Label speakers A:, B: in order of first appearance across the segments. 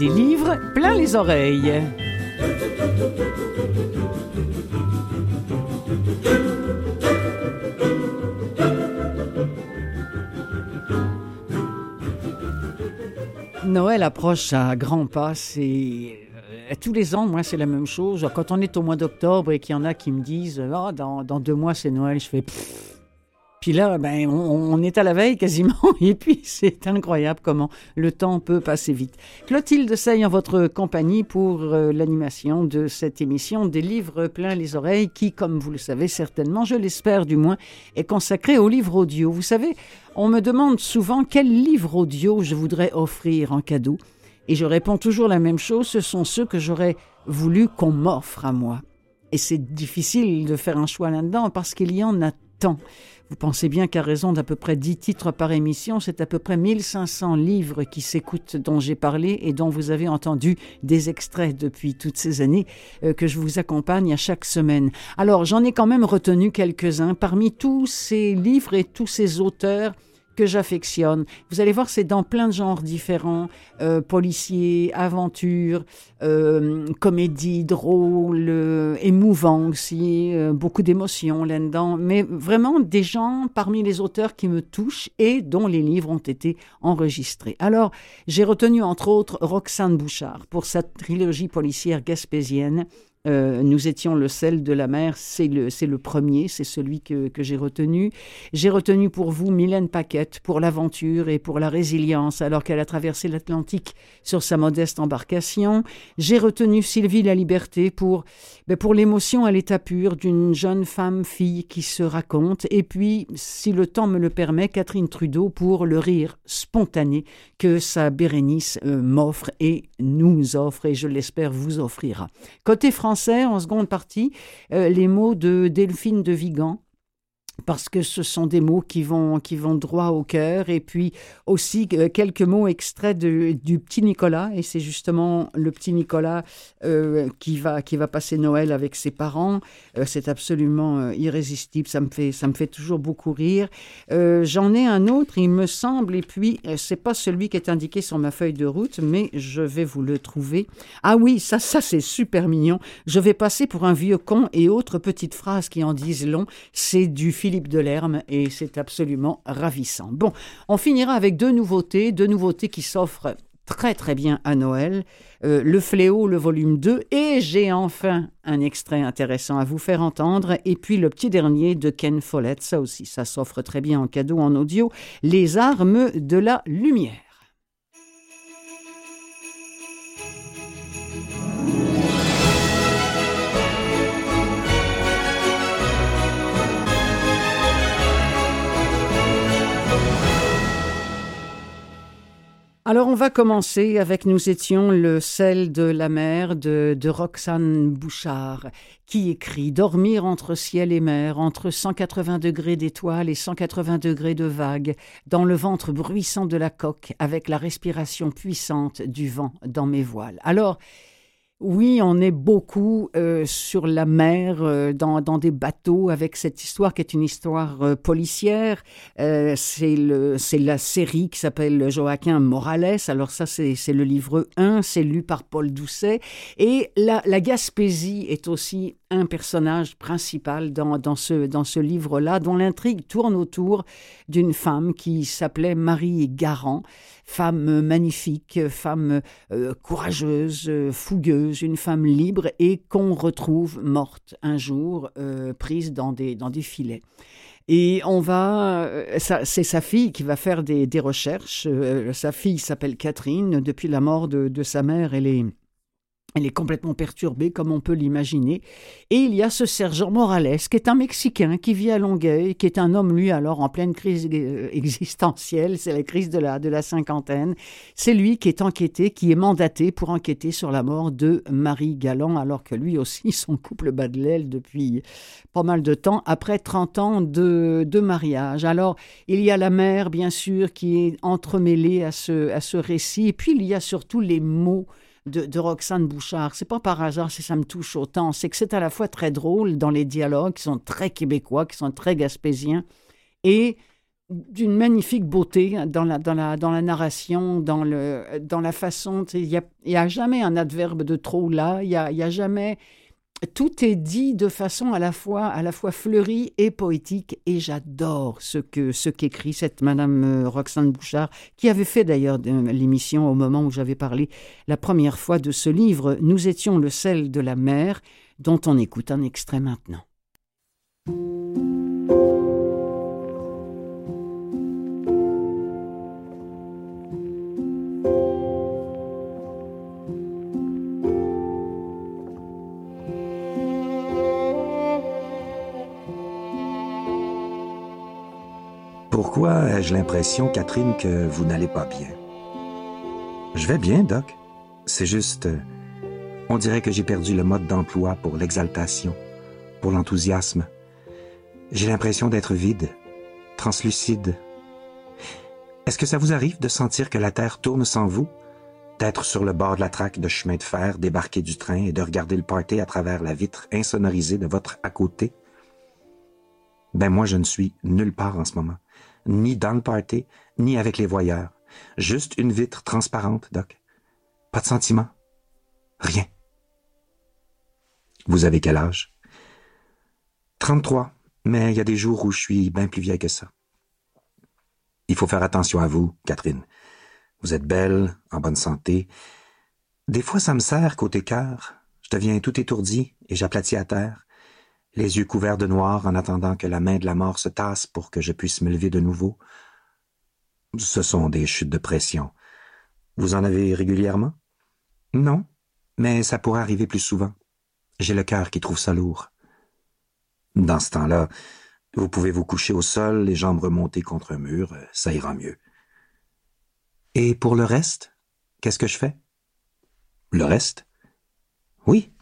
A: des livres plein les oreilles. Noël approche à grands pas. C'est euh, tous les ans, moi, c'est la même chose. Quand on est au mois d'octobre et qu'il y en a qui me disent ah, dans, dans deux mois, c'est Noël, je fais puis là, ben, on, est à la veille quasiment, et puis c'est incroyable comment le temps peut passer vite. Clotilde Sey en votre compagnie pour euh, l'animation de cette émission des livres pleins les oreilles, qui, comme vous le savez certainement, je l'espère du moins, est consacrée aux livres audio. Vous savez, on me demande souvent quel livre audio je voudrais offrir en cadeau, et je réponds toujours la même chose, ce sont ceux que j'aurais voulu qu'on m'offre à moi. Et c'est difficile de faire un choix là-dedans parce qu'il y en a tant. Vous pensez bien qu'à raison d'à peu près 10 titres par émission, c'est à peu près 1500 livres qui s'écoutent dont j'ai parlé et dont vous avez entendu des extraits depuis toutes ces années euh, que je vous accompagne à chaque semaine. Alors j'en ai quand même retenu quelques-uns parmi tous ces livres et tous ces auteurs que j'affectionne. Vous allez voir, c'est dans plein de genres différents, euh, policiers, aventure, euh, comédie, drôle, euh, émouvant aussi, beaucoup d'émotions là-dedans, mais vraiment des gens parmi les auteurs qui me touchent et dont les livres ont été enregistrés. Alors, j'ai retenu entre autres Roxane Bouchard pour sa trilogie policière gaspésienne euh, nous étions le sel de la mer, c'est le, premier, c'est celui que, que j'ai retenu. J'ai retenu pour vous Mylène Paquette pour l'aventure et pour la résilience alors qu'elle a traversé l'Atlantique sur sa modeste embarcation. J'ai retenu Sylvie La Liberté pour, ben pour l'émotion à l'état pur d'une jeune femme-fille qui se raconte. Et puis, si le temps me le permet, Catherine Trudeau pour le rire spontané que sa Bérénice euh, m'offre et nous offre et je l'espère vous offrira. Côté français, en seconde partie, euh, les mots de Delphine de Vigan parce que ce sont des mots qui vont, qui vont droit au cœur. Et puis aussi euh, quelques mots extraits du petit Nicolas. Et c'est justement le petit Nicolas euh, qui, va, qui va passer Noël avec ses parents. Euh, c'est absolument irrésistible. Ça me, fait, ça me fait toujours beaucoup rire. J'en ai un autre, il me semble. Et puis, c'est pas celui qui est indiqué sur ma feuille de route, mais je vais vous le trouver. Ah oui, ça, ça c'est super mignon. Je vais passer pour un vieux con et autres petites phrases qui en disent long. C'est du film Philippe Delerme et c'est absolument ravissant. Bon, on finira avec deux nouveautés, deux nouveautés qui s'offrent très très bien à Noël. Euh, le Fléau, le volume 2, et j'ai enfin un extrait intéressant à vous faire entendre, et puis le petit dernier de Ken Follett, ça aussi, ça s'offre très bien en cadeau en audio, Les armes de la lumière. Alors on va commencer avec Nous étions le sel de la mer de, Roxane Bouchard qui écrit Dormir entre ciel et mer, entre 180 degrés d'étoiles et 180 degrés de vagues, dans le ventre bruissant de la coque, avec la respiration puissante du vent dans mes voiles. Alors, oui, on est beaucoup euh, sur la mer, euh, dans, des bateaux, avec cette histoire qui est une histoire euh, policière. c'est la série qui s'appelle Joaquin Morales. Alors ça, c'est le livre 1, c'est lu par Paul Doucet. Et la, la Gaspésie est aussi un personnage principal dans, dans ce, dans ce livre-là, dont l'intrigue tourne autour d'une femme qui s'appelait Marie Garand, femme magnifique, femme euh, courageuse, fougueuse, une femme libre et qu'on retrouve morte un jour, euh, prise dans des, dans des filets. Et on va, euh, c'est sa fille qui va faire des, des recherches. sa fille s'appelle Catherine. Depuis la mort de, de sa mère, elle est elle est complètement perturbée, comme on peut l'imaginer. Et il y a ce sergent Morales, qui est un Mexicain, qui vit à Longueuil, qui est un homme, lui, alors, en pleine crise euh, existentielle. C'est la crise de la, de cinquantaine. C'est lui qui est enquêté, qui est mandaté pour enquêter sur la mort de Marie Galland, alors que lui aussi, son couple bat de l'aile depuis pas mal de temps, après 30 ans de, de mariage. Alors, il y a la mère, bien sûr, qui est entremêlée à ce, à ce récit. Et puis, il y a surtout les mots de, Roxane Bouchard. C'est pas par hasard si ça me touche autant. C'est que c'est à la fois très drôle dans les dialogues qui sont très québécois, qui sont très gaspésiens, et d'une magnifique beauté dans la, dans la, dans la narration, dans, le, dans la façon. Il n'y a, y a jamais un adverbe de trop là, il n'y a, y a jamais. Tout est dit de façon à la fois, fleurie et poétique, et j'adore ce que ce qu'écrit cette Madame euh, Roxane Bouchard, qui avait fait d'ailleurs l'émission au moment où j'avais parlé la première fois de ce livre. Nous étions le sel de la mer, dont on écoute un extrait maintenant.
B: Ai-je l'impression, Catherine, que vous n'allez pas bien? Je vais bien, Doc. C'est juste... Euh, on dirait que j'ai perdu le mode d'emploi pour l'exaltation, pour l'enthousiasme. J'ai l'impression d'être vide, translucide. Est-ce que ça vous arrive de sentir que la Terre tourne sans vous? D'être sur le bord de la traque de chemin de fer, débarquer du train et de regarder le party à travers la vitre insonorisée de votre à côté? Ben moi, je ne suis nulle part en ce moment ni dans le party, ni avec les voyeurs. Juste une vitre transparente, Doc. Pas de sentiment. Rien. Vous avez quel âge? 33, mais il y a des jours où je suis bien plus vieille que ça. Il faut faire attention à vous, Catherine. Vous êtes belle, en bonne santé. Des fois, ça me sert côté cœur. Je deviens tout étourdi et j'aplatis à terre les yeux couverts de noir en attendant que la main de la mort se tasse pour que je puisse me lever de nouveau. Ce sont des chutes de pression. Vous en avez régulièrement? Non, mais ça pourrait arriver plus souvent. J'ai le cœur qui trouve ça lourd. Dans ce temps-là, vous pouvez vous coucher au sol, les jambes remontées contre un mur, ça ira mieux. Et pour le reste, qu'est-ce que je fais? Le reste? Oui,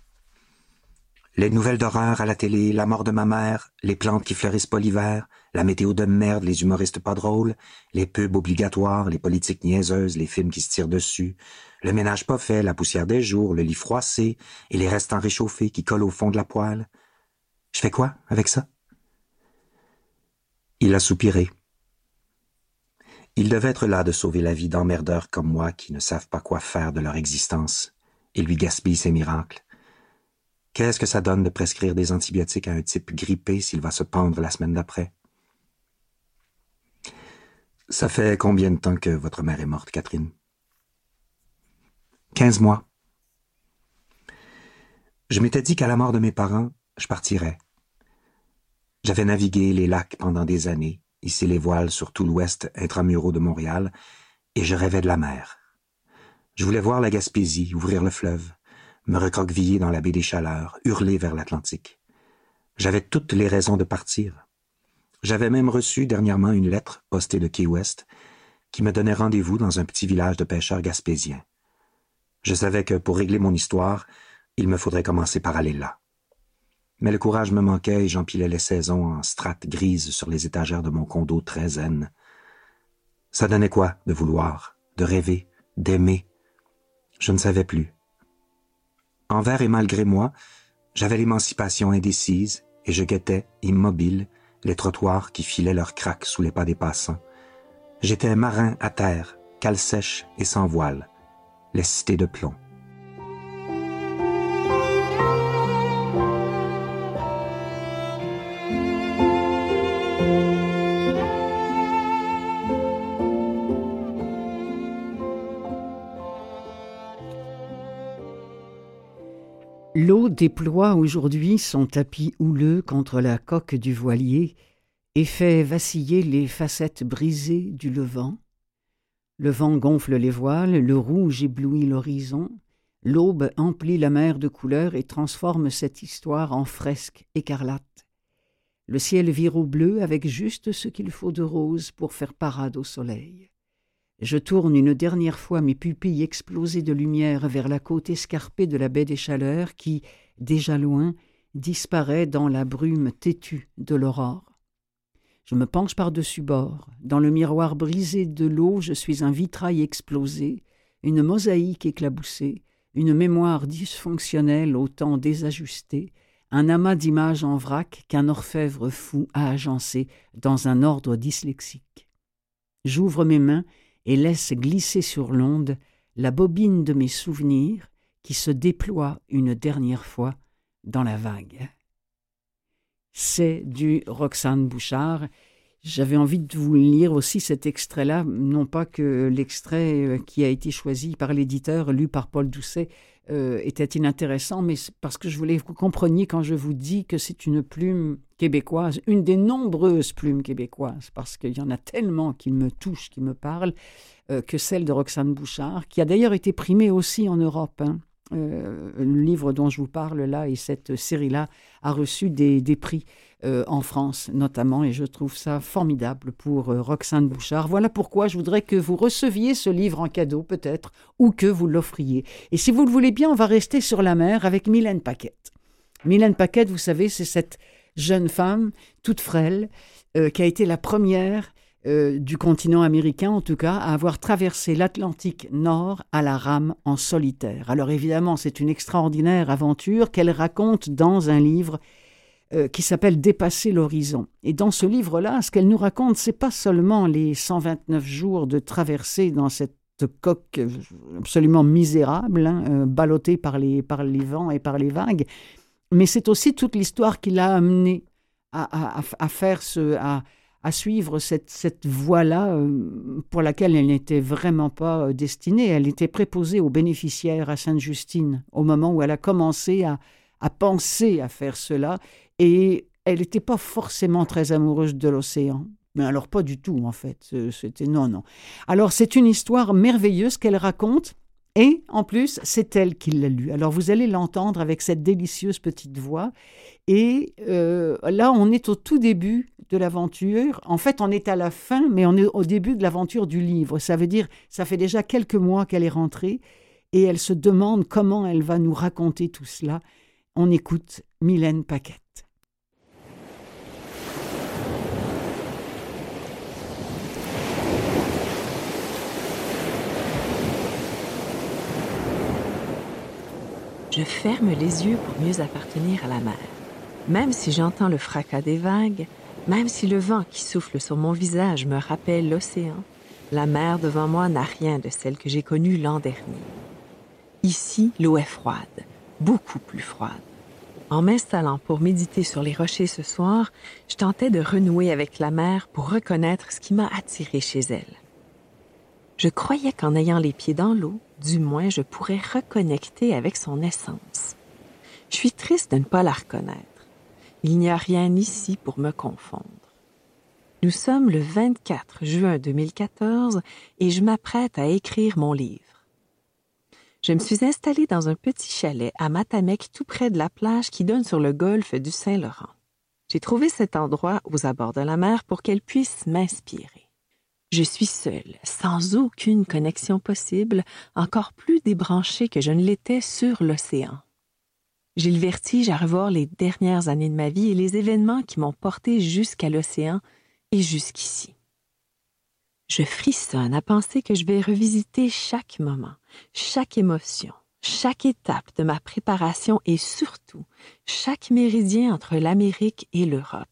B: les nouvelles d'horreur à la télé, la mort de ma mère, les plantes qui fleurissent pas l'hiver, la météo de merde, les humoristes pas drôles, les pubs obligatoires, les politiques niaiseuses, les films qui se tirent dessus, le ménage pas fait, la poussière des jours, le lit froissé et les restants réchauffés qui collent au fond de la poêle. Je fais quoi avec ça? Il a soupiré. Il devait être là de sauver la vie d'emmerdeurs comme moi qui ne savent pas quoi faire de leur existence et lui gaspillent ses miracles. Qu'est-ce que ça donne de prescrire des antibiotiques à un type grippé s'il va se pendre la semaine d'après? Ça fait combien de temps que votre mère est morte, Catherine? Quinze mois. Je m'étais dit qu'à la mort de mes parents, je partirais. J'avais navigué les lacs pendant des années, hissé les voiles sur tout l'ouest intramuraux de Montréal, et je rêvais de la mer. Je voulais voir la Gaspésie, ouvrir le fleuve, me recroqueviller dans la baie des Chaleurs, hurler vers l'Atlantique. J'avais toutes les raisons de partir. J'avais même reçu dernièrement une lettre postée de Key West qui me donnait rendez-vous dans un petit village de pêcheurs gaspésiens. Je savais que pour régler mon histoire, il me faudrait commencer par aller là. Mais le courage me manquait et j'empilais les saisons en strates grises sur les étagères de mon condo très zen. Ça donnait quoi de vouloir, de rêver, d'aimer? Je ne savais plus. Envers et malgré moi, j'avais l'émancipation indécise et je guettais, immobile, les trottoirs qui filaient leurs craques sous les pas des passants. J'étais marin à terre, cale sèche et sans voile, les cités de plomb.
A: L'eau déploie aujourd'hui son tapis houleux contre la coque du voilier et fait vaciller les facettes brisées du levant. Le vent gonfle les voiles, le rouge éblouit l'horizon, l'aube emplit la mer de couleurs et transforme cette histoire en fresque écarlate. Le ciel vire au bleu avec juste ce qu'il faut de rose pour faire parade au soleil. Je tourne une dernière fois mes pupilles explosées de lumière vers la côte escarpée de la baie des Chaleurs qui, déjà loin, disparaît dans la brume têtue de l'aurore. Je me penche par-dessus bord. Dans le miroir brisé de l'eau, je suis un vitrail explosé, une mosaïque éclaboussée, une mémoire dysfonctionnelle au temps désajusté, un amas d'images en vrac qu'un orfèvre fou a agencé dans un ordre dyslexique. J'ouvre mes mains et laisse glisser sur l'onde la bobine de mes souvenirs qui se déploie une dernière fois dans la vague. C'est du Roxane Bouchard. J'avais envie de vous lire aussi cet extrait-là, non pas que l'extrait euh, qui a été choisi par l'éditeur, lu par Paul Doucet, euh, était inintéressant, mais parce que je voulais que vous compreniez quand je vous dis que c'est une plume québécoise, une des nombreuses plumes québécoises, parce qu'il y en a tellement qui me touchent, qui me parlent, euh, que celle de Roxane Bouchard, qui a d'ailleurs été primée aussi en Europe. Hein. Euh, le livre dont je vous parle là et cette série-là a reçu des, prix euh, en France notamment et je trouve ça formidable pour euh, Roxane Bouchard. Voilà pourquoi je voudrais que vous receviez ce livre en cadeau peut-être ou que vous l'offriez. Et si vous le voulez bien, on va rester sur la mer avec Mylène Paquette. Mylène Paquette, vous savez, c'est cette jeune femme toute frêle qui a été la première euh, du continent américain, en tout cas, à avoir traversé l'Atlantique Nord à la rame en solitaire. Alors évidemment, c'est une extraordinaire aventure qu'elle raconte dans un livre euh, qui s'appelle Dépasser l'horizon. Et dans ce livre-là, ce qu'elle nous raconte, c'est pas seulement les 129 jours de traversée dans cette coque absolument misérable, hein, euh, ballottée par les, par les vents et par les vagues, mais c'est aussi toute l'histoire qui l'a amenée à, faire à, suivre cette, voie-là euh, pour laquelle elle n'était vraiment pas euh, destinée. Elle était préposée aux bénéficiaires à Sainte-Justine au moment où elle a commencé à, à penser à faire cela et elle n'était pas forcément très amoureuse de l'océan. Mais alors pas du tout en fait, c'était non, non. Alors c'est une histoire merveilleuse qu'elle raconte et en plus, c'est elle qui l'a lu. Alors vous allez l'entendre avec cette délicieuse petite voix. Et euh, là, on est au tout début de l'aventure. En fait, on est à la fin, mais on est au début de l'aventure du livre. Ça veut dire, ça fait déjà quelques mois qu'elle est rentrée et elle se demande comment elle va nous raconter tout cela. On écoute Mylène Paquette.
C: Je ferme les yeux pour mieux appartenir à la mer. Même si j'entends le fracas des vagues, même si le vent qui souffle sur mon visage me rappelle l'océan, la mer devant moi n'a rien de celle que j'ai connue l'an dernier. Ici, l'eau est froide, beaucoup plus froide. En m'installant pour méditer sur les rochers ce soir, je tentais de renouer avec la mer pour reconnaître ce qui m'a attiré chez elle. Je croyais qu'en ayant les pieds dans l'eau, du moins je pourrais reconnecter avec son essence. Je suis triste de ne pas la reconnaître. Il n'y a rien ici pour me confondre. Nous sommes le 24 juin 2014 et je m'apprête à écrire mon livre. Je me suis installée dans un petit chalet à Matamec tout près de la plage qui donne sur le golfe du Saint-Laurent. J'ai trouvé cet endroit aux abords de la mer pour qu'elle puisse m'inspirer. Je suis seule, sans aucune connexion possible, encore plus débranchée que je ne l'étais sur l'océan. J'ai le vertige à revoir les dernières années de ma vie et les événements qui m'ont porté jusqu'à l'océan et jusqu'ici. Je frissonne à penser que je vais revisiter chaque moment, chaque émotion, chaque étape de ma préparation et surtout chaque méridien entre l'Amérique et l'Europe.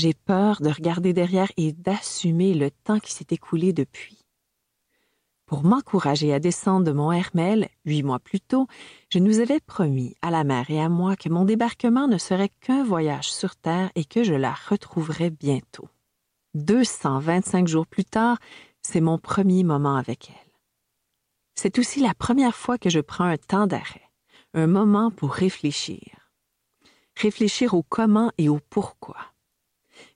C: J'ai peur de regarder derrière et d'assumer le temps qui s'est écoulé depuis. Pour m'encourager à descendre de mon Hermel, huit mois plus tôt, je nous avais promis, à la mère et à moi, que mon débarquement ne serait qu'un voyage sur Terre et que je la retrouverais bientôt. 225 jours plus tard, c'est mon premier moment avec elle. C'est aussi la première fois que je prends un temps d'arrêt, un moment pour réfléchir. Réfléchir au comment et au pourquoi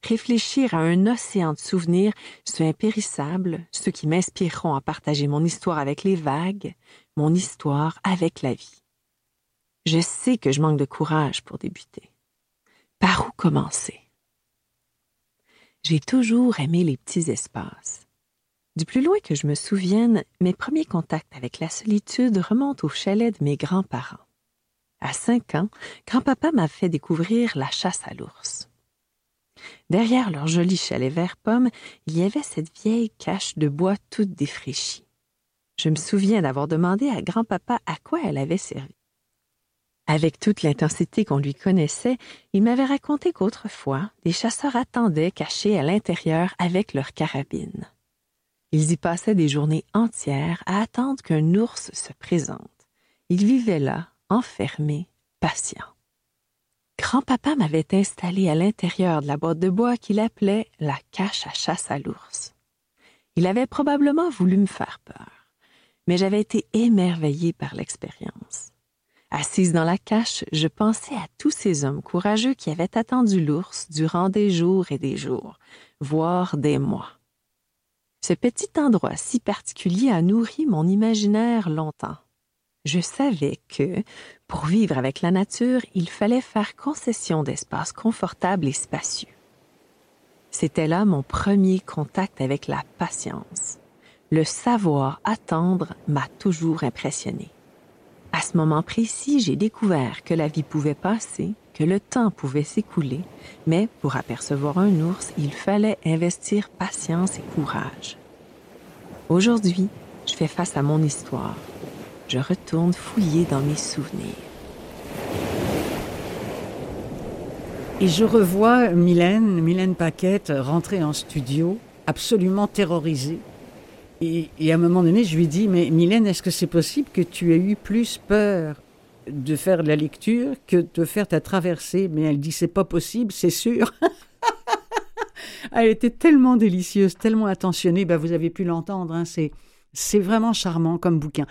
C: réfléchir à un océan de souvenirs, ceux impérissables, ceux qui m'inspireront à partager mon histoire avec les vagues, mon histoire avec la vie. Je sais que je manque de courage pour débuter. Par où commencer? J'ai toujours aimé les petits espaces. Du plus loin que je me souvienne, mes premiers contacts avec la solitude remontent au chalet de mes grands-parents. À cinq ans, grand-papa m'a fait découvrir la chasse à l'ours. Derrière leur joli chalet vert pomme, il y avait cette vieille cache de bois toute défraîchie. Je me souviens d'avoir demandé à grand-papa à quoi elle avait servi. Avec toute l'intensité qu'on lui connaissait, il m'avait raconté qu'autrefois, des chasseurs attendaient cachés à l'intérieur avec leurs carabines. Ils y passaient des journées entières à attendre qu'un ours se présente. Ils vivaient là, enfermés, patients. Grand-papa m'avait installé à l'intérieur de la boîte de bois qu'il appelait la cache à chasse à l'ours. Il avait probablement voulu me faire peur, mais j'avais été émerveillée par l'expérience. Assise dans la cache, je pensais à tous ces hommes courageux qui avaient attendu l'ours durant des jours et des jours, voire des mois. Ce petit endroit si particulier a nourri mon imaginaire longtemps. Je savais que, pour vivre avec la nature, il fallait faire concession d'espaces confortables et spacieux. C'était là mon premier contact avec la patience. Le savoir attendre m'a toujours impressionné. À ce moment précis, j'ai découvert que la vie pouvait passer, que le temps pouvait s'écouler, mais pour apercevoir un ours, il fallait investir patience et courage. Aujourd'hui, je fais face à mon histoire, je retourne fouiller dans mes souvenirs.
A: Et je revois Mylène, Mylène Paquette, rentrer en studio, absolument terrorisée. Et, à un moment donné, je lui dis, mais Mylène, est-ce que c'est possible que tu aies eu plus peur de faire la lecture que de faire ta traversée? Mais elle dit, c'est pas possible, c'est sûr. elle était tellement délicieuse, tellement attentionnée, ben, vous avez pu l'entendre, hein, c'est vraiment charmant comme bouquin.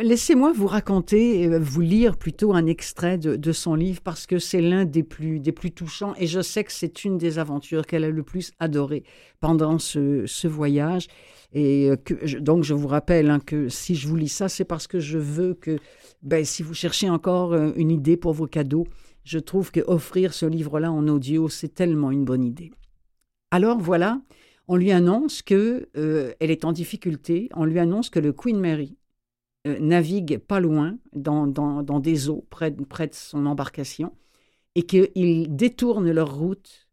A: Laissez-moi vous raconter, euh, vous lire plutôt un extrait de, son livre parce que c'est l'un des plus, des plus touchants et je sais que c'est une des aventures qu'elle a le plus adorées pendant ce, voyage. Et euh, que, donc je vous rappelle hein, que si je vous lis ça, c'est parce que je veux que, ben, si vous cherchez encore euh, une idée pour vos cadeaux, je trouve que offrir ce livre-là en audio, c'est tellement une bonne idée. Alors voilà, on lui annonce que elle est en difficulté, on lui annonce que le Queen Mary euh, navigue pas loin, dans, dans, des eaux près, près, de son embarcation, et qu'ils détournent leur route,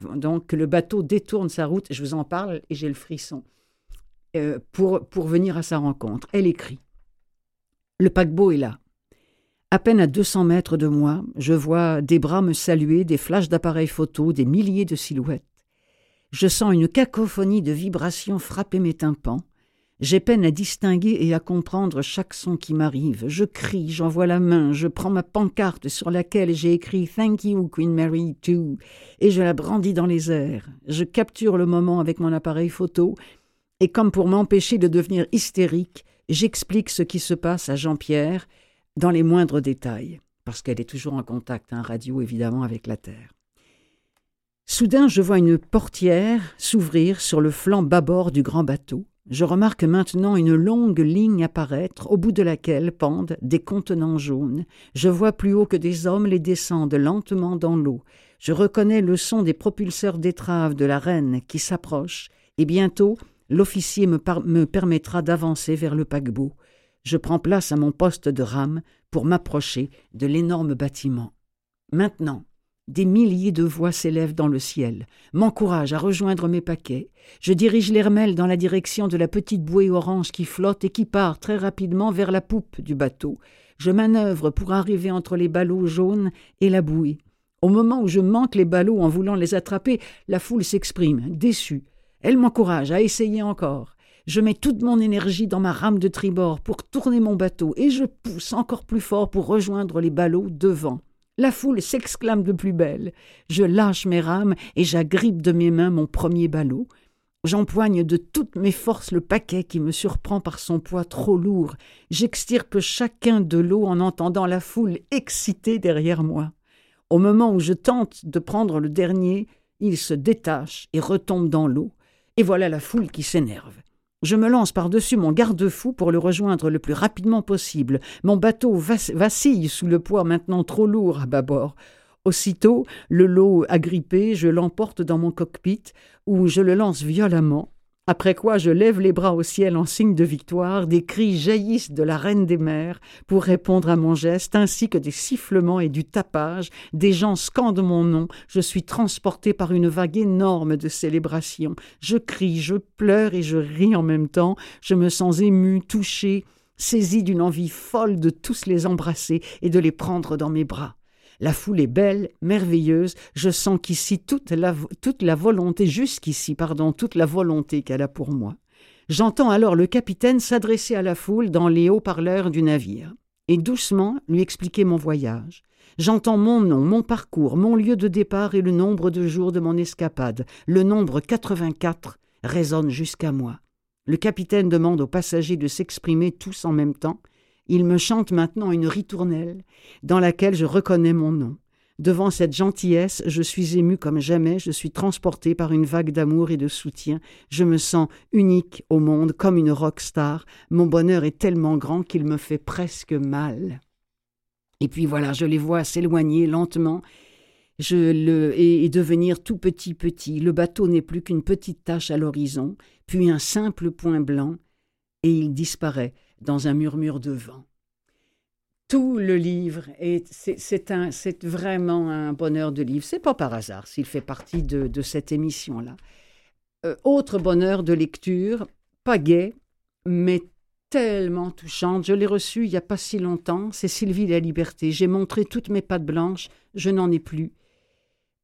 A: donc que le bateau détourne sa route, je vous en parle et j'ai le frisson, euh, pour, pour venir à sa rencontre. Elle écrit Le paquebot est là. À peine à 200 mètres de moi, je vois des bras me saluer, des flashs d'appareils photo, des milliers de silhouettes. Je sens une cacophonie de vibrations frapper mes tympans. J'ai peine à distinguer et à comprendre chaque son qui m'arrive. Je crie, j'envoie la main, je prends ma pancarte sur laquelle j'ai écrit Thank you, Queen Mary, too, et je la brandis dans les airs. Je capture le moment avec mon appareil photo, et comme pour m'empêcher de devenir hystérique, j'explique ce qui se passe à Jean-Pierre dans les moindres détails, parce qu'elle est toujours en contact, un radio évidemment, avec la Terre. Soudain, je vois une portière s'ouvrir sur le flanc bâbord du grand bateau. Je remarque maintenant une longue ligne apparaître, au bout de laquelle pendent des contenants jaunes. Je vois plus haut que des hommes les descendent lentement dans l'eau. Je reconnais le son des propulseurs d'étrave de la reine qui s'approche, et bientôt l'officier me, me permettra d'avancer vers le paquebot. Je prends place à mon poste de rame pour m'approcher de l'énorme bâtiment. Maintenant, des milliers de voix s'élèvent dans le ciel, m'encouragent à rejoindre mes paquets. Je dirige l'hermel dans la direction de la petite bouée orange qui flotte et qui part très rapidement vers la poupe du bateau. Je manœuvre pour arriver entre les ballots jaunes et la bouée. Au moment où je manque les ballots en voulant les attraper, la foule s'exprime, déçue. Elle m'encourage à essayer encore. Je mets toute mon énergie dans ma rame de tribord pour tourner mon bateau et je pousse encore plus fort pour rejoindre les ballots devant. La foule s'exclame de plus belle. Je lâche mes rames et j'agrippe de mes mains mon premier ballot. J'empoigne de toutes mes forces le paquet qui me surprend par son poids trop lourd. J'extirpe chacun de l'eau en entendant la foule excitée derrière moi. Au moment où je tente de prendre le dernier, il se détache et retombe dans l'eau. Et voilà la foule qui s'énerve. Je me lance par-dessus mon garde-fou pour le rejoindre le plus rapidement possible. Mon bateau vacille sous le poids maintenant trop lourd à bâbord. Aussitôt, le lot agrippé, je l'emporte dans mon cockpit, où je le lance violemment. Après quoi je lève les bras au ciel en signe de victoire, des cris jaillissent de la reine des mers pour répondre à mon geste, ainsi que des sifflements et du tapage, des gens scandent mon nom, je suis transporté par une vague énorme de célébration. Je crie, je pleure et je ris en même temps, je me sens ému, touché, saisi d'une envie folle de tous les embrasser et de les prendre dans mes bras. La foule est belle, merveilleuse, je sens qu'ici toute la, volonté, jusqu'ici, pardon, toute la volonté qu'elle a pour moi. J'entends alors le capitaine s'adresser à la foule dans les haut-parleurs du navire, et doucement lui expliquer mon voyage. J'entends mon nom, mon parcours, mon lieu de départ et le nombre de jours de mon escapade. Le nombre 84 résonne jusqu'à moi. Le capitaine demande aux passagers de s'exprimer tous en même temps, il me chante maintenant une ritournelle dans laquelle je reconnais mon nom. Devant cette gentillesse, je suis ému comme jamais, je suis transporté par une vague d'amour et de soutien, je me sens unique au monde comme une rock star, mon bonheur est tellement grand qu'il me fait presque mal. Et puis voilà, je les vois s'éloigner lentement, je le et, devenir tout petit petit. Le bateau n'est plus qu'une petite tache à l'horizon, puis un simple point blanc, et il disparaît dans un murmure de vent. Tout le livre, c'est vraiment un bonheur de livre. C'est pas par hasard s'il fait partie de, cette émission-là. Euh, autre bonheur de lecture, pas gai, mais tellement touchante. Je l'ai reçu il n'y a pas si longtemps. C'est Sylvie la Liberté. J'ai montré toutes mes pattes blanches. Je n'en ai plus.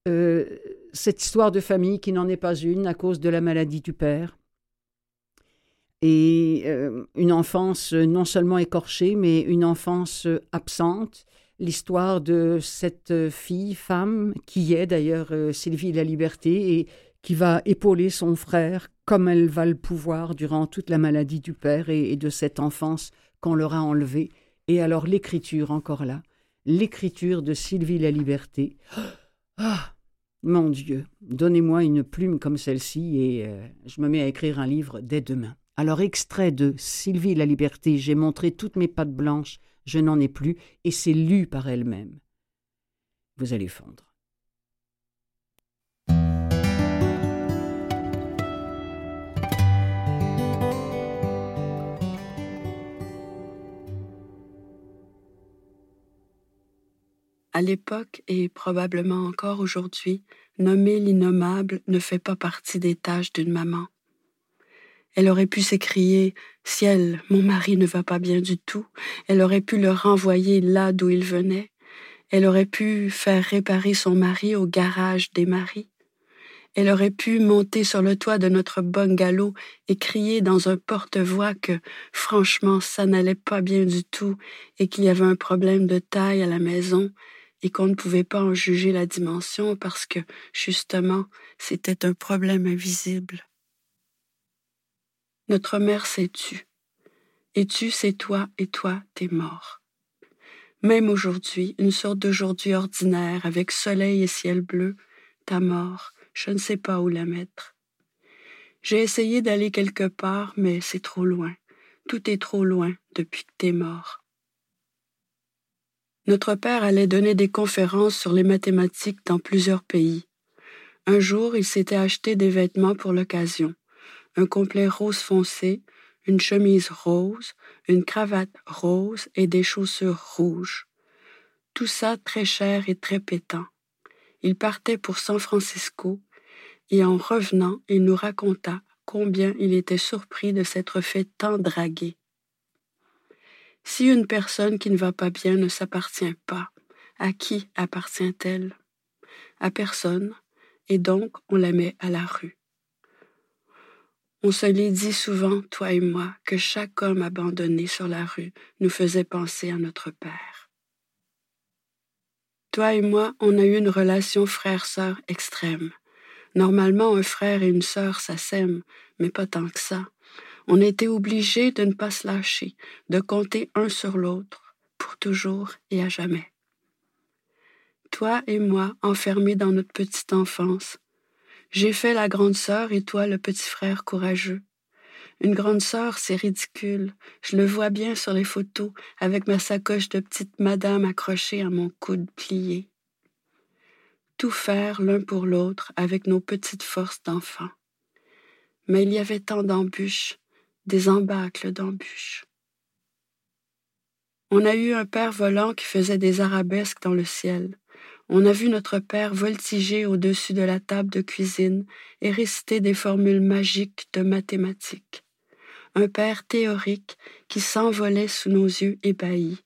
A: Euh, cette histoire de famille qui n'en est pas une à cause de la maladie du père et euh, une enfance non seulement écorchée, mais une enfance absente. L'histoire de cette fille, femme, qui est d'ailleurs euh, Sylvie la Liberté, et qui va épauler son frère comme elle va le pouvoir durant toute la maladie du père et, de cette enfance qu'on leur a enlevée. Et alors l'écriture, encore là, l'écriture de Sylvie la Liberté. Ah, mon Dieu, donnez-moi une plume comme celle-ci et euh, je me mets à écrire un livre dès demain. Alors, extrait de Sylvie la liberté, j'ai montré toutes mes pattes blanches, je n'en ai plus, et c'est lu par elle-même. Vous allez fondre.
D: À l'époque et probablement encore aujourd'hui, nommer l'innommable ne fait pas partie des tâches d'une maman. Elle aurait pu s'écrier Ciel, mon mari ne va pas bien du tout. Elle aurait pu le renvoyer là d'où il venait. Elle aurait pu faire réparer son mari au garage des maris. Elle aurait pu monter sur le toit de notre bungalow et crier dans un porte-voix que, franchement, ça n'allait pas bien du tout et qu'il y avait un problème de taille à la maison et qu'on ne pouvait pas en juger la dimension parce que, justement, c'était un problème invisible. Notre mère s'est tue. Et tu, c'est toi, et toi, t'es mort. Même aujourd'hui, une sorte d'aujourd'hui ordinaire, avec soleil et ciel bleu, ta mort, je ne sais pas où la mettre. J'ai essayé d'aller quelque part, mais c'est trop loin. Tout est trop loin depuis que t'es mort. Notre père allait donner des conférences sur les mathématiques dans plusieurs pays. Un jour, il s'était acheté des vêtements pour l'occasion un complet rose foncé, une chemise rose, une cravate rose et des chaussures rouges. Tout ça très cher et très pétant. Il partait pour San Francisco et en revenant, il nous raconta combien il était surpris de s'être fait tant draguer. Si une personne qui ne va pas bien ne s'appartient pas, à qui appartient-elle? À personne, et donc on la met à la rue. On se l'est dit souvent, toi et moi, que chaque homme abandonné sur la rue nous faisait penser à notre père. Toi et moi, on a eu une relation frère-sœur extrême. Normalement, un frère et une sœur, ça mais pas tant que ça. On était obligés de ne pas se lâcher, de compter un sur l'autre, pour toujours et à jamais. Toi et moi, enfermés dans notre petite enfance, j'ai fait la grande sœur et toi le petit frère courageux. Une grande sœur, c'est ridicule. Je le vois bien sur les photos, avec ma sacoche de petite madame accrochée à mon coude plié. Tout faire l'un pour l'autre avec nos petites forces d'enfants. Mais il y avait tant d'embûches, des embâcles d'embûches. On a eu un père volant qui faisait des arabesques dans le ciel. On a vu notre père voltiger au-dessus de la table de cuisine et réciter des formules magiques de mathématiques. un père théorique qui s'envolait sous nos yeux ébahis.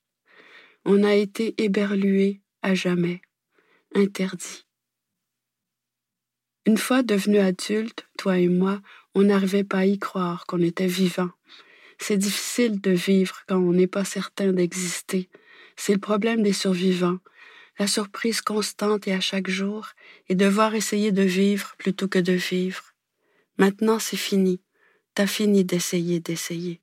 D: On a été éberlués à jamais, interdit. Une fois devenus adultes, toi et moi, on n'arrivait pas à y croire qu'on était vivant. C'est difficile de vivre quand on n'est pas certain d'exister. C'est le problème des survivants. La surprise constante et à chaque jour est devoir essayer de vivre plutôt que de vivre. Maintenant, c'est fini. T'as fini d'essayer, d'essayer.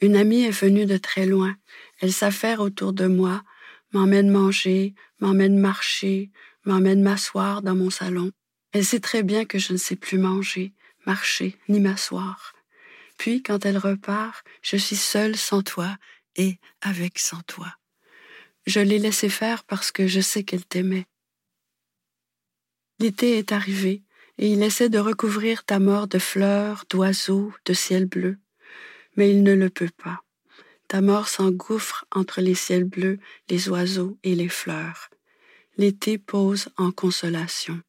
D: Une amie est venue de très loin. Elle s'affaire autour de moi, m'emmène manger, m'emmène marcher, m'emmène m'asseoir dans mon salon. Elle sait très bien que je ne sais plus manger, marcher, ni m'asseoir. Puis, quand elle repart, je suis seule sans toi et avec sans toi. Je l'ai laissé faire parce que je sais qu'elle t'aimait. L'été est arrivé et il essaie de recouvrir ta mort de fleurs, d'oiseaux, de ciel bleu, mais il ne le peut pas. Ta mort s'engouffre entre les ciels bleus, les oiseaux et les fleurs. L'été pose en consolation.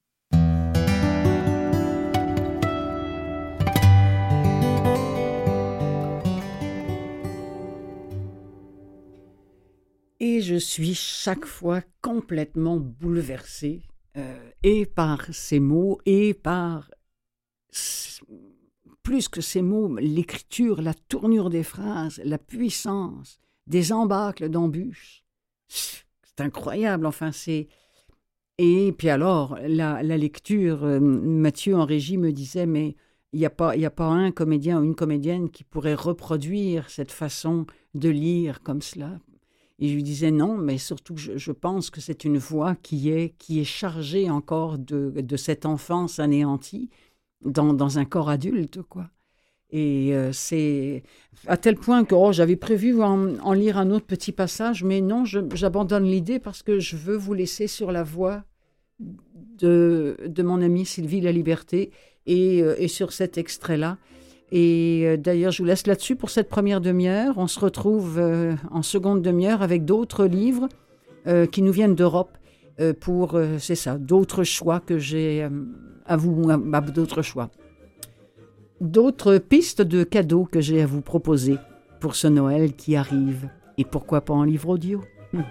A: Et je suis chaque fois complètement bouleversée, euh, et par ces mots, et par, plus que ces mots, l'écriture, la tournure des phrases, la puissance des embâcles d'embûches. C'est incroyable, enfin, c'est... Et puis alors, la, lecture, euh, Mathieu en régie me disait, mais il n'y a, a pas un comédien ou une comédienne qui pourrait reproduire cette façon de lire comme cela. Et je lui disais non, mais surtout je, pense que c'est une voix qui est, qui est chargée encore de, de cette enfance anéantie dans, dans, un corps adulte, quoi. Et euh, c'est à tel point que oh, j'avais prévu en, lire un autre petit passage, mais non, j'abandonne l'idée parce que je veux vous laisser sur la voix de, de mon amie Sylvie La Liberté et, euh, et sur cet extrait-là. Et euh, d'ailleurs, je vous laisse là-dessus pour cette première demi-heure. On se retrouve euh, en seconde demi-heure avec d'autres livres euh, qui nous viennent d'Europe pour, c'est ça, d'autres choix que j'ai à vous, d'autres choix. D'autres pistes de cadeaux que j'ai à vous proposer pour ce Noël qui arrive. Et pourquoi pas en livre audio? Hmm.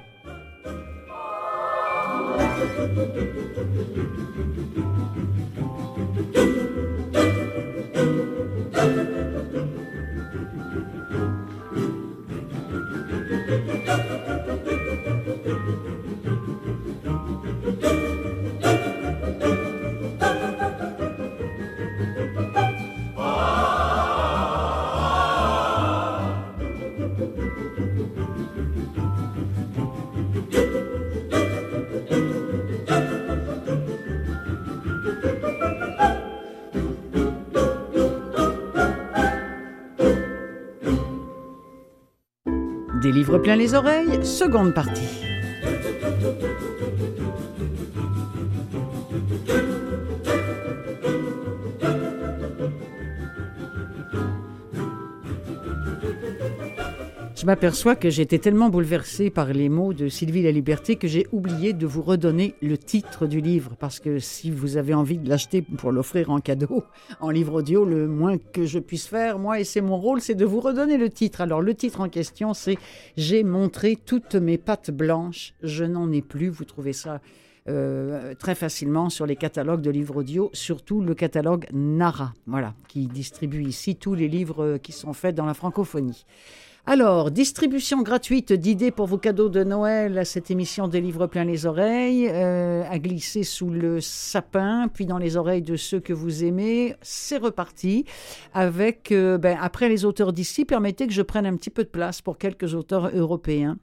A: Des livres plein les oreilles, seconde partie. Je m'aperçois que j'étais tellement bouleversée par les mots de Sylvie La Liberté que j'ai oublié de vous redonner le titre du livre, parce que si vous avez envie de l'acheter pour l'offrir en cadeau, en livre audio, le moins que je puisse faire, moi, et c'est mon rôle, c'est de vous redonner le titre. Alors le titre en question, c'est J'ai montré toutes mes pattes blanches, je n'en ai plus. Vous trouvez ça euh, très facilement sur les catalogues de livres audio, surtout le catalogue Nara, voilà, qui distribue ici tous les livres qui sont faits dans la francophonie. Alors, distribution gratuite d'idées pour vos cadeaux de Noël à cette émission des livres plein les oreilles, euh, à glisser sous le sapin, puis dans les oreilles de ceux que vous aimez. C'est reparti avec, euh, ben, après les auteurs d'ici, permettez que je prenne un petit peu de place pour quelques auteurs européens.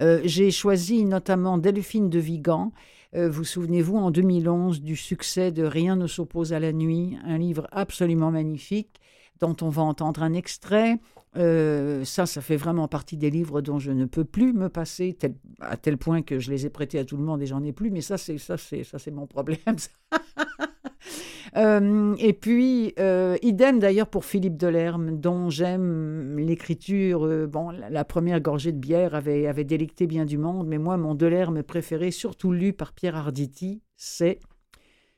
A: Euh, j'ai choisi notamment Delphine de Vigan. vous souvenez-vous en 2011 du succès de Rien ne s'oppose à la nuit, un livre absolument magnifique dont on va entendre un extrait. Euh, ça, ça fait vraiment partie des livres dont je ne peux plus me passer, à tel point que je les ai prêtés à tout le monde et j'en ai plus. Mais ça, c'est ça, c'est ça, c'est mon problème. Euh, et puis, euh, idem d'ailleurs pour Philippe Delerme, dont j'aime l'écriture. bon, la, première gorgée de bière avait, avait bien du monde, mais moi, mon Delerme préféré, surtout lu par Pierre Arditi, c'est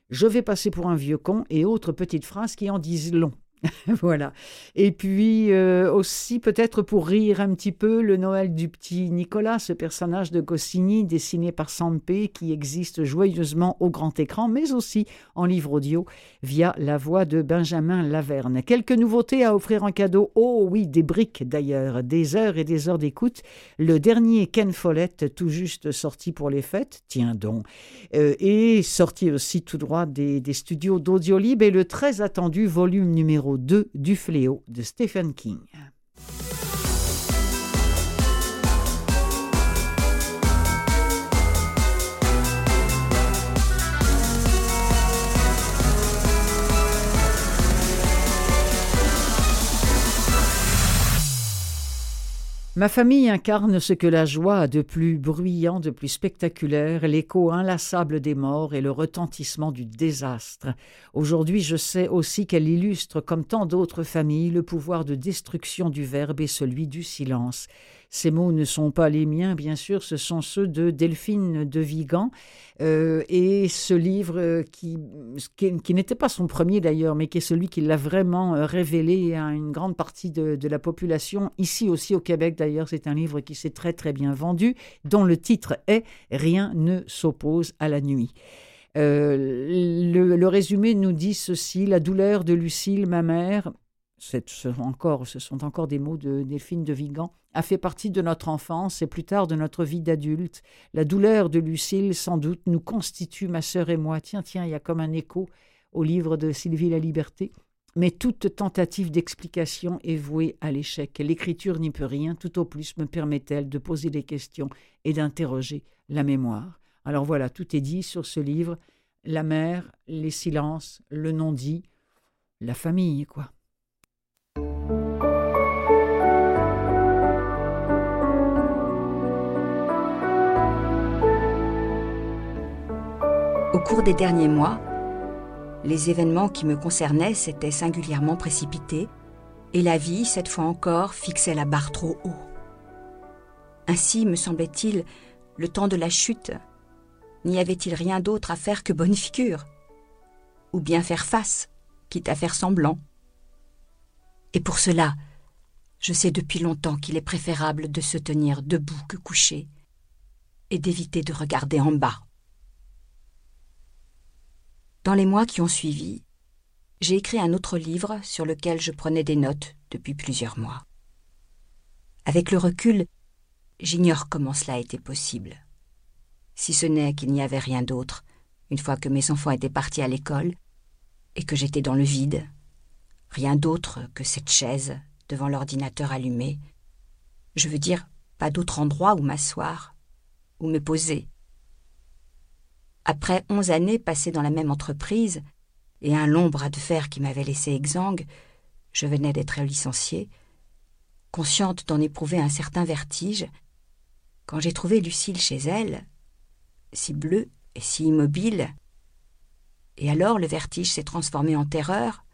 A: Je vais passer pour un vieux con et autres petites phrases qui en disent long. voilà. Et puis euh, aussi peut-être pour rire un petit peu le Noël du petit Nicolas, ce personnage de Goscinny dessiné par Sampé qui existe joyeusement au grand écran, mais aussi en livre audio via la voix de Benjamin Laverne. Quelques nouveautés à offrir en cadeau. Oh oui, des briques d'ailleurs, des heures et des heures d'écoute. Le dernier Ken Follett, tout juste sorti pour les fêtes, tiens donc, euh, et sorti aussi tout droit des, des studios d'Audiolib et le très attendu volume numéro 2 du fléau de Stephen King. Ma famille incarne ce que la joie a de plus bruyant, de plus spectaculaire, l'écho inlassable des morts et le retentissement du désastre. Aujourd'hui, je sais aussi qu'elle illustre, comme tant d'autres familles, le pouvoir de destruction du verbe et celui du silence. Ces mots ne sont pas les miens, bien sûr, ce sont ceux de Delphine de Vigan. Euh, et ce livre, euh, qui, n'était pas son premier d'ailleurs, mais qui est celui qui l'a vraiment euh, révélé à une grande partie de, de la population, ici aussi au Québec d'ailleurs, c'est un livre qui s'est très très bien vendu, dont le titre est Rien ne s'oppose à la nuit. le, le, résumé nous dit ceci La douleur de Lucille, ma mère, ce sont, encore, ce sont encore des mots de Delphine de Vigan, a fait partie de notre enfance et plus tard de notre vie d'adulte. La douleur de Lucille, sans doute, nous constitue, ma sœur et moi. Tiens, tiens, il y a comme un écho au livre de Sylvie La Liberté. Mais toute tentative d'explication est vouée à l'échec. L'écriture n'y peut rien, tout au plus me permet-elle de poser des questions et d'interroger la mémoire. Alors voilà, tout est dit sur ce livre. La mère, les silences, le non-dit, la famille, quoi.
E: Cours des derniers mois, les événements qui me concernaient s'étaient singulièrement précipités et la vie, cette fois encore, fixait la barre trop haut. Ainsi, me semblait-il, le temps de la chute, n'y avait-il rien d'autre à faire que bonne figure? Ou bien faire face, quitte à faire semblant? Et pour cela, je sais depuis longtemps qu'il est préférable de se tenir debout que couché, et d'éviter de regarder en bas. Dans les mois qui ont suivi, j'ai écrit un autre livre sur lequel je prenais des notes depuis plusieurs mois. Avec le recul, j'ignore comment cela a été possible. Si ce n'est qu'il n'y avait rien d'autre, une fois que mes enfants étaient partis à l'école, et que j'étais dans le vide, rien d'autre que cette chaise devant l'ordinateur allumé. Je veux dire, pas d'autre endroit où m'asseoir, où me poser, après onze années passées dans la même entreprise et un long bras de fer qui m'avait laissé exsangue, je venais d'être licenciée, consciente d'en éprouver un certain vertige, quand j'ai trouvé Lucille chez elle, si bleue et si immobile. Et alors le vertige s'est transformé en terreur,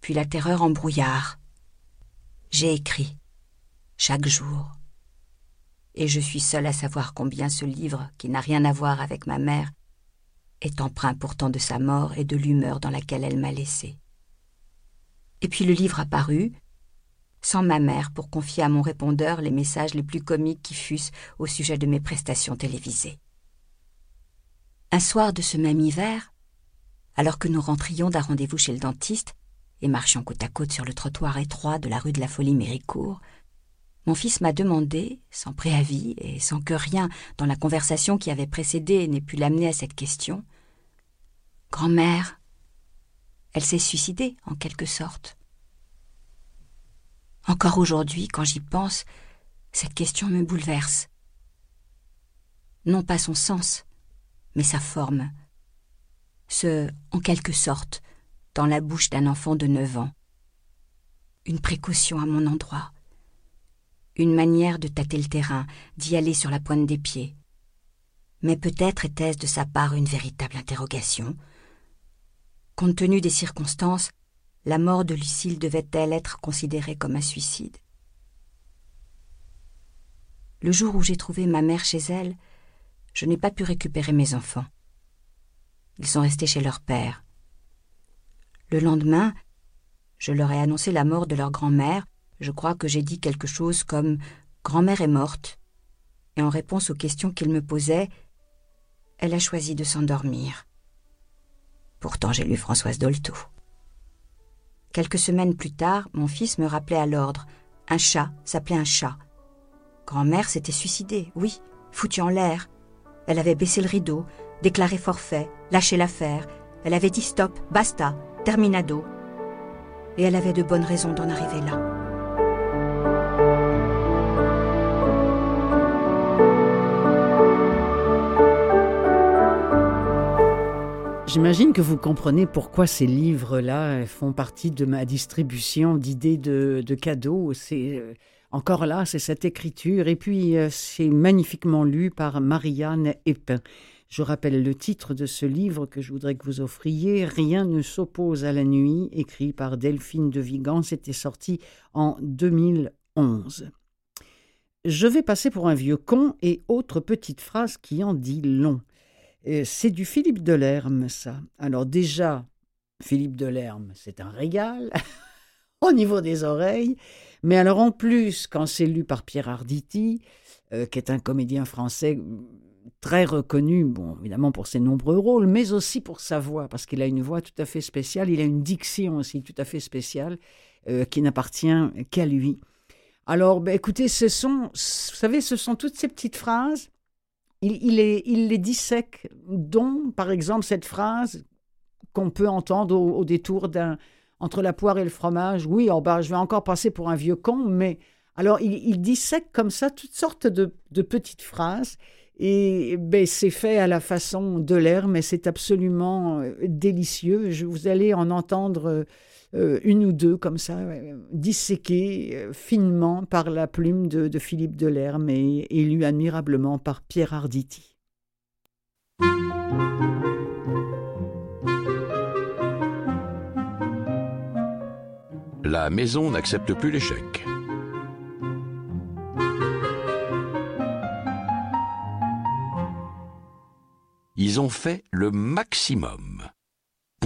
E: puis la terreur en brouillard. J'ai écrit, chaque jour, et je suis seule à savoir combien ce livre, qui n'a rien à voir avec ma mère, est empreint pourtant de sa mort et de l'humeur dans laquelle elle m'a laissé. Et puis le livre a paru, sans ma mère pour confier à mon répondeur les messages les plus comiques qui fussent au sujet de mes prestations télévisées. Un soir de ce même hiver, alors que nous rentrions d'un rendez-vous chez le dentiste et marchions côte à côte sur le trottoir étroit de la rue de la Folie Méricourt, mon fils m'a demandé, sans préavis et sans que rien dans la conversation qui avait précédé n'ait pu l'amener à cette question Grand-mère, elle s'est suicidée, en quelque sorte. Encore aujourd'hui, quand j'y pense, cette question me bouleverse. Non pas son sens, mais sa forme. Ce en quelque sorte dans la bouche d'un enfant de neuf ans. Une précaution à mon endroit une manière de tâter le terrain, d'y aller sur la pointe des pieds. Mais peut-être était-ce de sa part une véritable interrogation. Compte tenu des circonstances, la mort de Lucille devait-elle être considérée comme un suicide? Le jour où j'ai trouvé ma mère chez elle, je n'ai pas pu récupérer mes enfants. Ils sont restés chez leur père. Le lendemain, Je leur ai annoncé la mort de leur grand-mère. Je crois que j'ai dit quelque chose comme Grand-mère est morte. Et en réponse aux questions qu'ils me posaient, elle a choisi de s'endormir. Pourtant, j'ai lu Françoise Dolto. Quelques semaines plus tard, mon fils me rappelait à l'ordre. Un chat s'appelait un chat. Grand-mère s'était suicidée, oui, foutue en l'air. Elle avait baissé le rideau, déclaré forfait, lâché l'affaire. Elle avait dit stop, basta, terminado. Et elle avait de bonnes raisons d'en arriver là.
A: J'imagine que vous comprenez pourquoi ces livres-là font partie de ma distribution d'idées de, cadeaux. C'est euh, encore là, c'est cette écriture, et puis euh, c'est magnifiquement lu par Marianne Epin. Je rappelle le titre de ce livre que je voudrais que vous offriez, Rien ne s'oppose à la nuit, écrit par Delphine de Vigan. C'était sorti en 2011. Je vais passer pour un vieux con et autre petite phrase qui en dit long. C'est du Philippe Delerme, ça. Alors déjà, Philippe Delerme, c'est un régal au niveau des oreilles. Mais alors en plus, quand c'est lu par Pierre Arditi, euh, qui est un comédien français très reconnu, bon, évidemment pour ses nombreux rôles, mais aussi pour sa voix, parce qu'il a une voix tout à fait spéciale, il a une diction aussi tout à fait spéciale, euh, qui n'appartient qu'à lui. Alors, ben, écoutez, ce sont, vous savez, ce sont toutes ces petites phrases il, les, dissèque, dont, par exemple, cette phrase qu'on peut entendre au, détour d'un entre la poire et le fromage. Oui, oh bah, je vais encore passer pour un vieux con, mais alors il, dissèque comme ça toutes sortes de, petites phrases. Et ben, c'est fait à la façon de l'air, mais c'est absolument euh, délicieux. Je, vous allez en entendre euh, une ou deux comme ça, disséquées euh, finement par la plume de, Philippe Delerme et élue admirablement par Pierre Arditi.
F: La maison n'accepte plus l'échec. Ils ont fait le maximum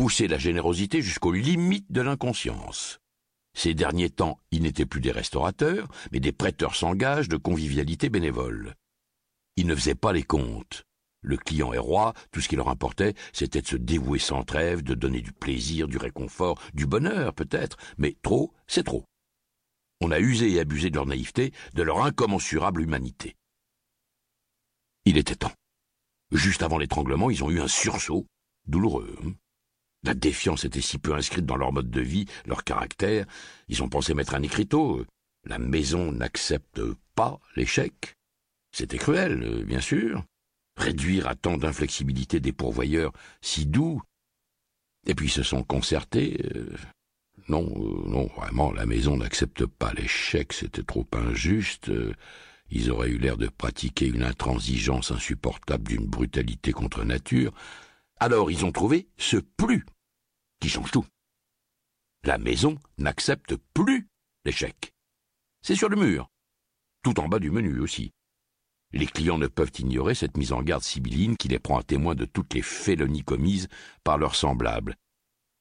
F: pousser la générosité jusqu'aux limites de l'inconscience. Ces derniers temps, ils n'étaient plus des restaurateurs, mais des prêteurs sans gage de convivialité bénévole. Ils ne faisaient pas les comptes. Le client est roi, tout ce qui leur importait, c'était de se dévouer sans trêve, de donner du plaisir, du réconfort, du bonheur peut-être, mais trop, c'est trop. On a usé et abusé de leur naïveté, de leur incommensurable humanité. Il était temps. Juste avant l'étranglement, ils ont eu un sursaut, douloureux. La défiance était si peu inscrite dans leur mode de vie, leur caractère, ils ont pensé mettre un écriteau. La maison n'accepte pas l'échec. C'était cruel, bien sûr. Réduire à tant d'inflexibilité des pourvoyeurs si doux. Et puis se sont concertés. Euh, non, euh, non, vraiment, la maison n'accepte pas l'échec, c'était trop injuste. Ils auraient eu l'air de pratiquer une intransigeance insupportable d'une brutalité contre nature. Alors ils ont trouvé ce plus qui change tout. La maison n'accepte plus l'échec. C'est sur le mur, tout en bas du menu aussi. Les clients ne peuvent ignorer cette mise en garde sibylline qui les prend à témoin de toutes les félonies commises par leurs semblables.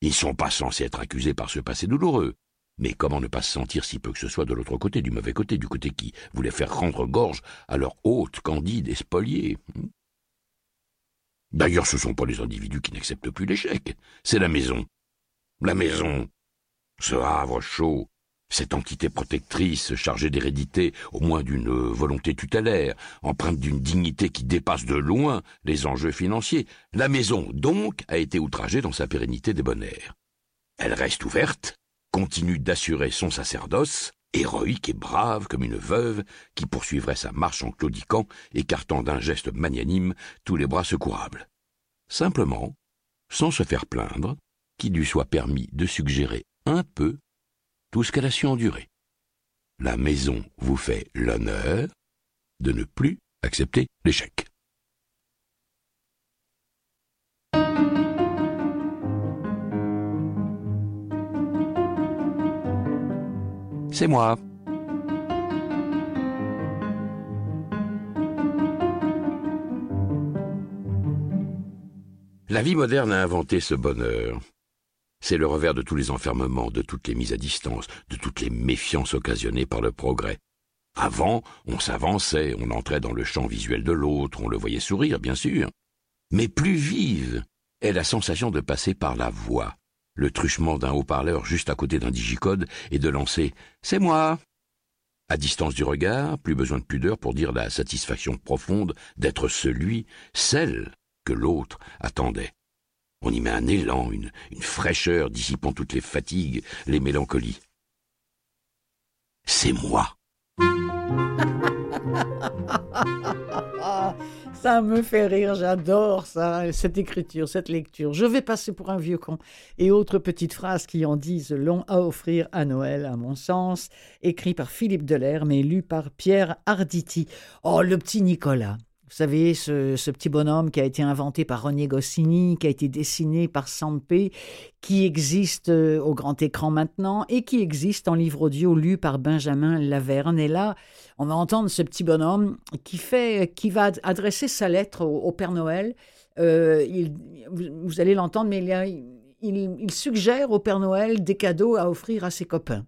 F: Ils ne sont pas censés être accusés par ce passé douloureux. Mais comment ne pas se sentir si peu que ce soit de l'autre côté, du mauvais côté, du côté qui voulait faire rendre gorge à leur hôte, candide et spolié hmm? D'ailleurs, ce ne sont pas les individus qui n'acceptent plus l'échec, c'est la maison. La maison, ce havre chaud, cette entité protectrice chargée d'hérédité, au moins d'une volonté tutélaire, empreinte d'une dignité qui dépasse de loin les enjeux financiers, la maison, donc, a été outragée dans sa pérennité débonnaire. Elle reste ouverte, continue d'assurer son sacerdoce, héroïque et brave comme une veuve qui poursuivrait sa marche en claudiquant, écartant d'un geste magnanime tous les bras secourables. Simplement, sans se faire plaindre, qu'il lui soit permis de suggérer un peu tout ce qu'elle a su endurer. La maison vous fait l'honneur de ne plus accepter l'échec. C'est moi. La vie moderne a inventé ce bonheur. C'est le revers de tous les enfermements, de toutes les mises à distance, de toutes les méfiances occasionnées par le progrès. Avant, on s'avançait, on entrait dans le champ visuel de l'autre, on le voyait sourire, bien sûr. Mais plus vive est la sensation de passer par la voix, le truchement d'un haut-parleur juste à côté d'un digicode et de lancer C'est moi À distance du regard, plus besoin de pudeur pour dire la satisfaction profonde d'être celui, celle que l'autre attendait. On y met un élan, une, fraîcheur dissipant toutes les fatigues, les mélancolies. C'est moi.
A: ça me fait rire, j'adore ça, cette écriture, cette lecture. Je vais passer pour un vieux con. Et autres petites phrases qui en disent long à offrir à Noël, à mon sens, écrit par Philippe Delerme et lu par Pierre Arditi. Oh, le petit Nicolas. Vous savez, ce, petit bonhomme qui a été inventé par René Goscinny, qui a été dessiné par Sampé, qui existe euh, au grand écran maintenant et qui existe en livre audio lu par Benjamin Laverne. Et là, on va entendre ce petit bonhomme qui, fait, qui va adresser sa lettre au, Père Noël. Euh, vous, allez l'entendre, mais il, il suggère au Père Noël des cadeaux à offrir à ses copains.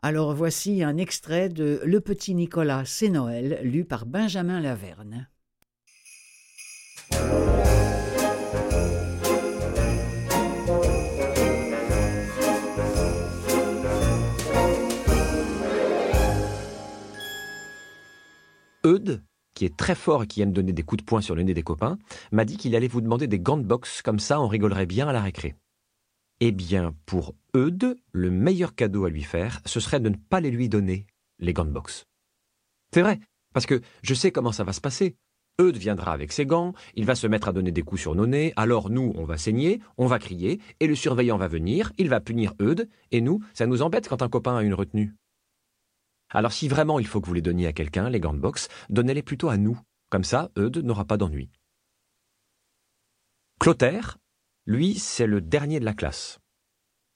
A: Alors voici un extrait de Le petit Nicolas, c'est Noël, lu par Benjamin Laverne.
G: Eudes, qui est très fort et qui aime donner des coups de poing sur le nez des copains, m'a dit qu'il allait vous demander des gants de boxe, comme ça on rigolerait bien à la récré. Eh bien, pour Eudes, le meilleur cadeau à lui faire, ce serait de ne pas les lui donner, les gants de boxe. C'est vrai, parce que je sais comment ça va se passer. Eudes viendra avec ses gants, il va se mettre à donner des coups sur nos nez, alors nous, on va saigner, on va crier, et le surveillant va venir, il va punir Eudes, et nous, ça nous embête quand un copain a une retenue. Alors si vraiment il faut que vous les donniez à quelqu'un, les gants de boxe, donnez-les plutôt à nous. Comme ça, Eudes n'aura pas d'ennui. Clotaire, lui, c'est le dernier de la classe.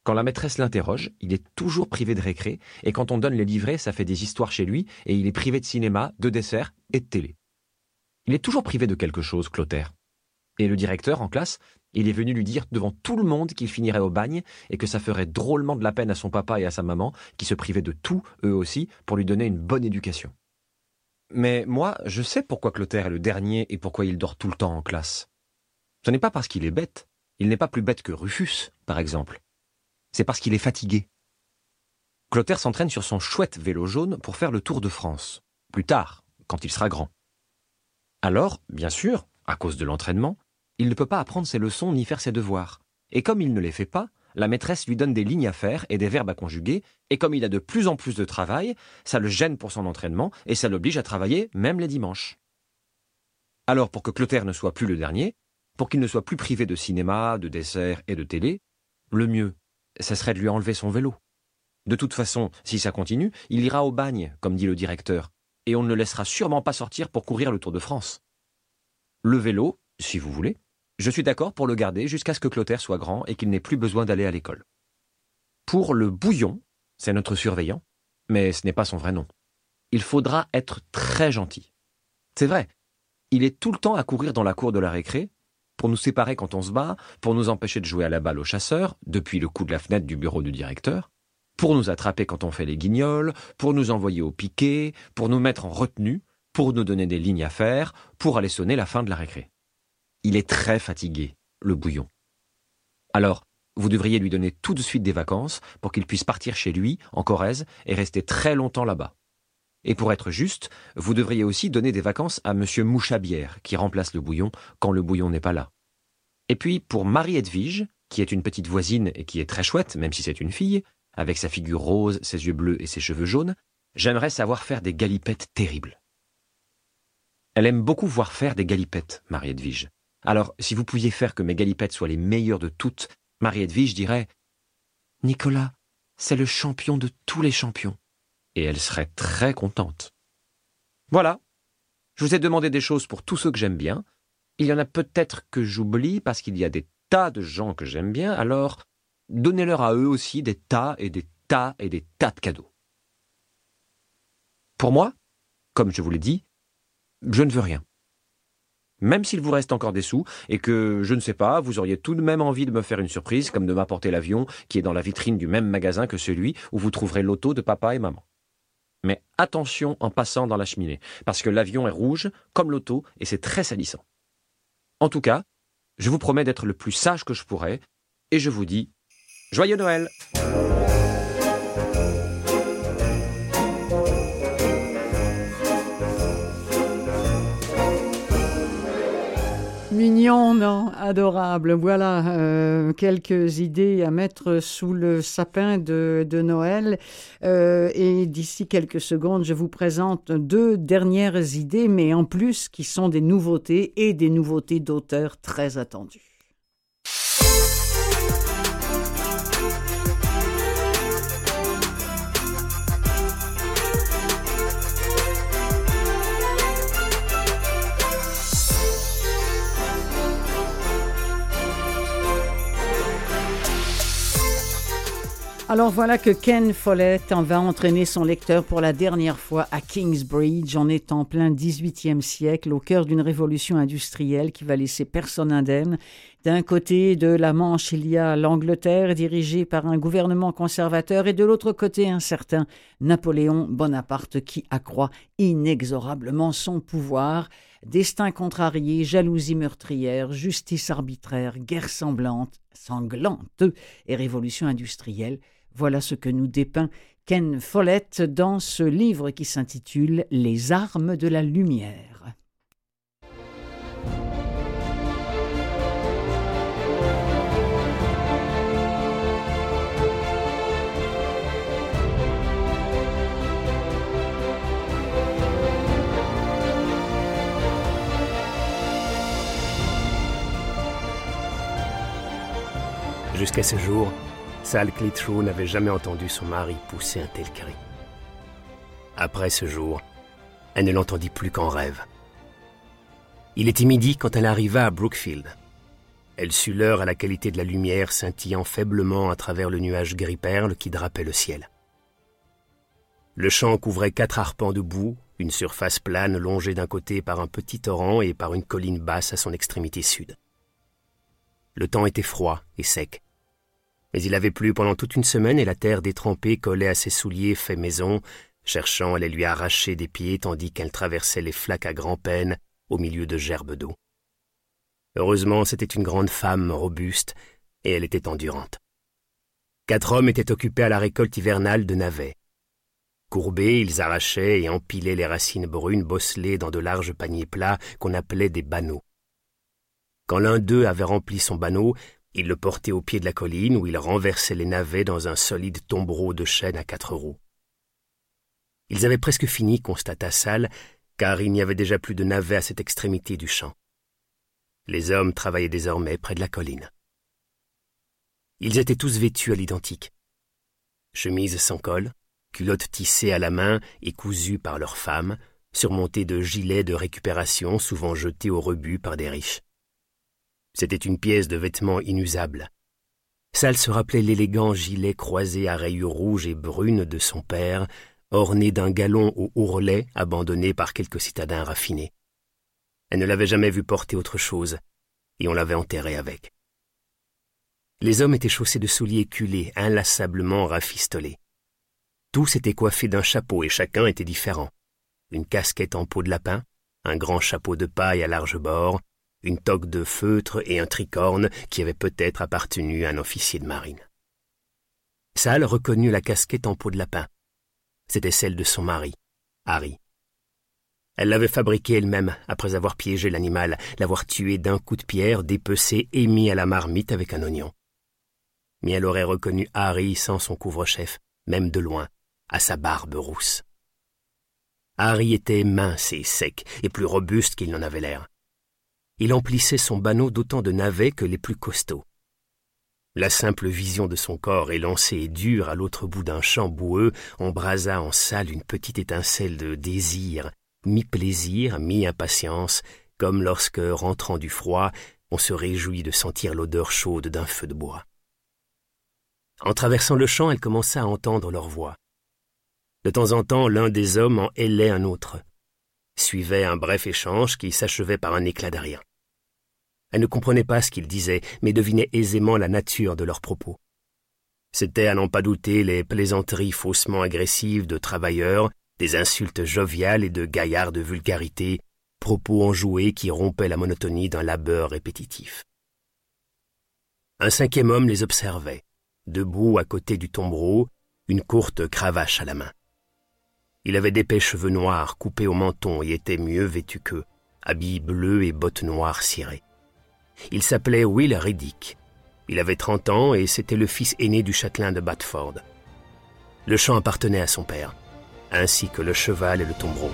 G: Quand la maîtresse l'interroge, il est toujours privé de récré, et quand on donne les livrets, ça fait des histoires chez lui, et il est privé de cinéma, de dessert et de télé. Il est toujours privé de quelque chose, Clotaire. Et le directeur, en classe, il est venu lui dire devant tout le monde qu'il finirait au bagne et que ça ferait drôlement de la peine à son papa et à sa maman, qui se privaient de tout, eux aussi, pour lui donner une bonne éducation. Mais moi, je sais pourquoi Clotaire est le dernier et pourquoi il dort tout le temps en classe. Ce n'est pas parce qu'il est bête. Il n'est pas plus bête que Rufus, par exemple. C'est parce qu'il est fatigué. Clotaire s'entraîne sur son chouette vélo jaune pour faire le tour de France. Plus tard, quand il sera grand. Alors, bien sûr, à cause de l'entraînement, il ne peut pas apprendre ses leçons ni faire ses devoirs. Et comme il ne les fait pas, la maîtresse lui donne des lignes à faire et des verbes à conjuguer, et comme il a de plus en plus de travail, ça le gêne pour son entraînement, et ça l'oblige à travailler même les dimanches. Alors pour que Clotaire ne soit plus le dernier, pour qu'il ne soit plus privé de cinéma, de dessert et de télé, le mieux, ça serait de lui enlever son vélo. De toute façon, si ça continue, il ira au bagne, comme dit le directeur, et on ne le laissera sûrement pas sortir pour courir le Tour de France. Le vélo, si vous voulez, je suis d'accord pour le garder jusqu'à ce que Clotaire soit grand et qu'il n'ait plus besoin d'aller à l'école. Pour le bouillon, c'est notre surveillant, mais ce n'est pas son vrai nom. Il faudra être très gentil. C'est vrai, il est tout le temps à courir dans la cour de la récré, pour nous séparer quand on se bat, pour nous empêcher de jouer à la balle au chasseur, depuis le coup de la fenêtre du bureau du directeur, pour nous attraper quand on fait les guignols, pour nous envoyer au piquet, pour nous mettre en retenue, pour nous donner des lignes à faire, pour aller sonner la fin de la récré. Il est très fatigué, le bouillon. Alors, vous devriez lui donner tout de suite des vacances pour qu'il puisse partir chez lui, en Corrèze, et rester très longtemps là-bas. Et pour être juste, vous devriez aussi donner des vacances à Monsieur Mouchabière, qui remplace le bouillon quand le bouillon n'est pas là. Et puis, pour Marie-Edwige, qui est une petite voisine et qui est très chouette, même si c'est une fille, avec sa figure rose, ses yeux bleus et ses cheveux jaunes, j'aimerais savoir faire des galipettes terribles. Elle aime beaucoup voir faire des galipettes, Marie-Edwige. Alors, si vous pouviez faire que mes galipettes soient les meilleures de toutes, Marie-Edwige dirait Nicolas, c'est le champion de tous les champions. Et elle serait très contente. Voilà. Je vous ai demandé des choses pour tous ceux que j'aime bien. Il y en a peut-être que j'oublie parce qu'il y a des tas de gens que j'aime bien, alors donnez-leur à eux aussi des tas et des tas et des tas de cadeaux. Pour moi, comme je vous l'ai dit, je ne veux rien. Même s'il vous reste encore des sous, et que, je ne sais pas, vous auriez tout de même envie de me faire une surprise, comme de m'apporter l'avion qui est dans la vitrine du même magasin que celui où vous trouverez l'auto de papa et maman. Mais attention en passant dans la cheminée, parce que l'avion est rouge, comme l'auto, et c'est très salissant. En tout cas, je vous promets d'être le plus sage que je pourrai, et je vous dis Joyeux Noël
A: Mignon, non Adorable. Voilà euh, quelques idées à mettre sous le sapin de, Noël. Euh, et d'ici quelques secondes, je vous présente deux dernières idées, mais en plus qui sont des nouveautés et des nouveautés d'auteurs très attendues. Alors voilà que Ken Follett en va entraîner son lecteur pour la dernière fois à Kingsbridge. On est en plein 18e siècle, au cœur d'une révolution industrielle qui va laisser personne indemne. D'un côté de la Manche, il y a l'Angleterre dirigée par un gouvernement conservateur et de l'autre côté un certain Napoléon Bonaparte qui accroît inexorablement son pouvoir. Destin contrarié, jalousie meurtrière, justice arbitraire, guerre semblante, sanglante et révolution industrielle voilà ce que nous dépeint Ken Follett dans ce livre qui s'intitule Les armes de la lumière.
H: Jusqu'à ce jour, Sal Clitheroe n'avait jamais entendu son mari pousser un tel cri. Après ce jour, elle ne l'entendit plus qu'en rêve. Il était midi quand elle arriva à Brookfield. Elle sut l'heure à la qualité de la lumière scintillant faiblement à travers le nuage gris-perle qui drapait le ciel. Le champ couvrait quatre arpents de boue, une surface plane longée d'un côté par un petit torrent et par une colline basse à son extrémité sud. Le temps était froid et sec. Mais il avait plu pendant toute une semaine et la terre détrempée collait à ses souliers fait maison, cherchant à les lui arracher des pieds tandis qu'elle traversait les flaques à grand-peine au milieu de gerbes d'eau. Heureusement, c'était une grande femme robuste et elle était endurante. Quatre hommes étaient occupés à la récolte hivernale de navets. Courbés, ils arrachaient et empilaient les racines brunes bosselées dans de larges paniers plats qu'on appelait des banneaux. Quand l'un d'eux avait rempli son banneau, il le portait au pied de la colline où il renversait les navets dans un solide tombereau de chêne à quatre roues. Ils avaient presque fini, constata Salle, car il n'y avait déjà plus de navets à cette extrémité du champ. Les hommes travaillaient désormais près de la colline. Ils étaient tous vêtus à l'identique. Chemises sans col, culottes tissées à la main et cousues par leurs femmes, surmontées de gilets de récupération souvent jetés au rebut par des riches. C'était une pièce de vêtement inusable. Sal se rappelait l'élégant gilet croisé à rayures rouges et brunes de son père, orné d'un galon au ourlet abandonné par quelques citadins raffinés. Elle ne l'avait jamais vu porter autre chose, et on l'avait enterré avec. Les hommes étaient chaussés de souliers culés, inlassablement rafistolés. Tous étaient coiffés d'un chapeau et chacun était différent. Une casquette en peau de lapin, un grand chapeau de paille à large bord, une toque de feutre et un tricorne qui avait peut-être appartenu à un officier de marine. Sal reconnut la casquette en peau de lapin. C'était celle de son mari, Harry. Elle l'avait fabriquée elle-même après avoir piégé l'animal, l'avoir tué d'un coup de pierre, dépecé et mis à la marmite avec un oignon. Mais elle aurait reconnu Harry sans son couvre-chef, même de loin, à sa barbe rousse. Harry était mince et sec, et plus robuste qu'il n'en avait l'air il emplissait son banneau d'autant de navets que les plus costauds. La simple vision de son corps élancé et dur à l'autre bout d'un champ boueux embrasa en salle une petite étincelle de désir, mi-plaisir, mi-impatience, comme lorsque, rentrant du froid, on se réjouit de sentir l'odeur chaude d'un feu de bois. En traversant le champ, elle commença à entendre leur voix. De temps en temps, l'un des hommes en hélait un autre. Suivait un bref échange qui s'achevait par un éclat de rire. Elle ne comprenait pas ce qu'ils disaient, mais devinait aisément la nature de leurs propos. C'étaient, à n'en pas douter, les plaisanteries faussement agressives de travailleurs, des insultes joviales et de gaillards de vulgarité, propos enjoués qui rompaient la monotonie d'un labeur répétitif. Un cinquième homme les observait, debout à côté du tombereau, une courte cravache à la main. Il avait d'épais cheveux noirs coupés au menton et était mieux vêtu qu'eux, habits bleus et bottes noires cirées. Il s'appelait Will Riddick. Il avait trente ans et c'était le fils aîné du châtelain de Batford. Le champ appartenait à son père, ainsi que le cheval et le tombereau.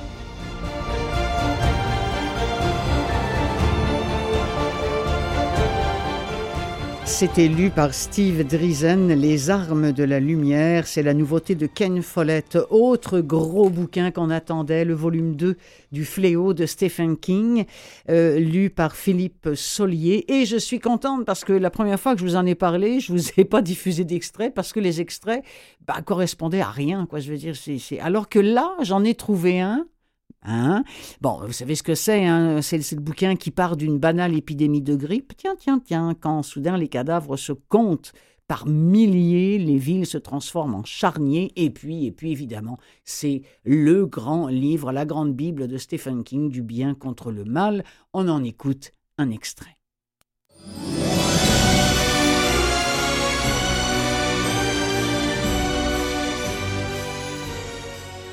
A: C'était lu par Steve Driesen, Les armes de la lumière. C'est la nouveauté de Ken Follett. Autre gros bouquin qu'on attendait, le volume 2 du Fléau de Stephen King, euh, lu par Philippe Solier. Et je suis contente parce que la première fois que je vous en ai parlé, je vous ai pas diffusé d'extraits parce que les extraits bah, correspondaient à rien. Quoi, je veux dire, c'est, Alors que là, j'en ai trouvé un Hein bon, vous savez ce que c'est, hein c'est, le bouquin qui part d'une banale épidémie de grippe. Tiens, tiens, tiens, quand soudain les cadavres se comptent par milliers, les villes se transforment en charniers, et puis, et puis évidemment, c'est le grand livre, la grande Bible de Stephen King, du bien contre le mal. On en écoute un extrait.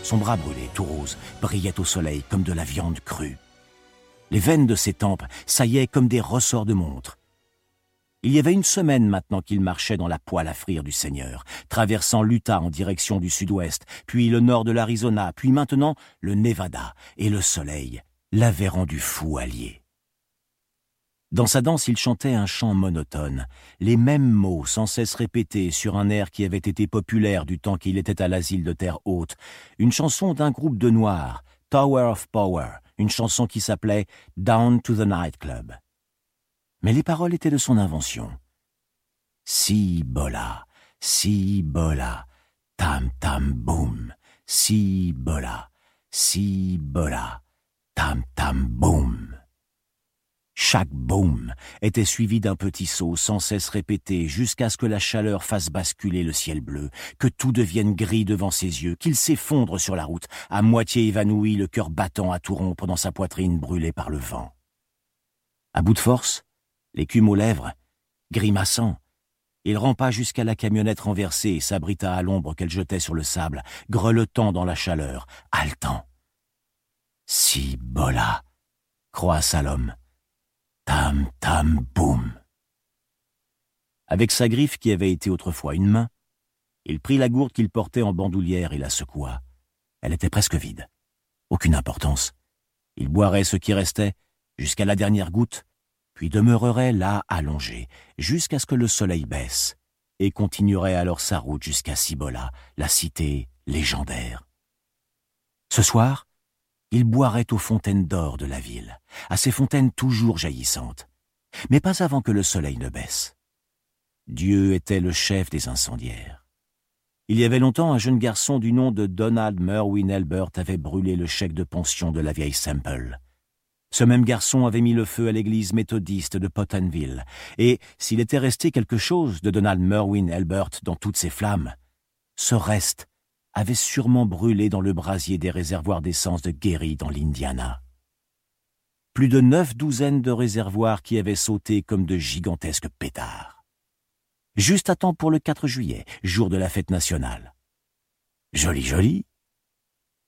I: Son bras brûlé, tout rose, brillait au soleil comme de la viande crue. Les veines de ses tempes saillaient comme des ressorts de montre. Il y avait une semaine maintenant qu'il marchait dans la poêle à frire du Seigneur, traversant l'Utah en direction du sud-ouest, puis le nord de l'Arizona, puis maintenant le Nevada, et le soleil l'avait rendu fou allié. Dans sa danse, il chantait un chant monotone, les mêmes mots sans cesse répétés sur un air qui avait été populaire du temps qu'il était à l'asile de terre haute, une chanson d'un groupe de noirs, Tower of Power, une chanson qui s'appelait Down to the Night Club. Mais les paroles étaient de son invention. Si bola, si bola, tam tam boum, si bola, si bola, tam tam boum. Chaque boum était suivi d'un petit saut sans cesse répété jusqu'à ce que la chaleur fasse basculer le ciel bleu, que tout devienne gris devant ses yeux, qu'il s'effondre sur la route, à moitié évanoui, le cœur battant à tout rompre dans sa poitrine brûlée par le vent. À bout de force, l'écume aux lèvres, grimaçant, il rampa jusqu'à la camionnette renversée et s'abrita à l'ombre qu'elle jetait sur le sable, grelottant dans la chaleur, haletant. Si bola, croit Salom Tam, tam, boum. Avec sa griffe qui avait été autrefois une main, il prit la gourde qu'il portait en bandoulière et la secoua. Elle était presque vide. Aucune importance. Il boirait ce qui restait, jusqu'à la dernière goutte, puis demeurerait là allongé, jusqu'à ce que le soleil baisse, et continuerait alors sa route jusqu'à Cibola, la cité légendaire. Ce soir, il boirait aux fontaines d'or de la ville, à ces fontaines toujours jaillissantes, mais pas avant que le soleil ne baisse. Dieu était le chef des incendiaires. Il y avait longtemps, un jeune garçon du nom de Donald Merwin Elbert avait brûlé le chèque de pension de la vieille Semple. Ce même garçon avait mis le feu à l'église méthodiste de Pottenville, et s'il était resté quelque chose de Donald Merwin Elbert dans toutes ces flammes, ce reste avait sûrement brûlé dans le brasier des réservoirs d'essence de Gary dans l'Indiana. Plus de neuf douzaines de réservoirs qui avaient sauté comme de gigantesques pétards. Juste à temps pour le 4 juillet, jour de la fête nationale. Joli, joli.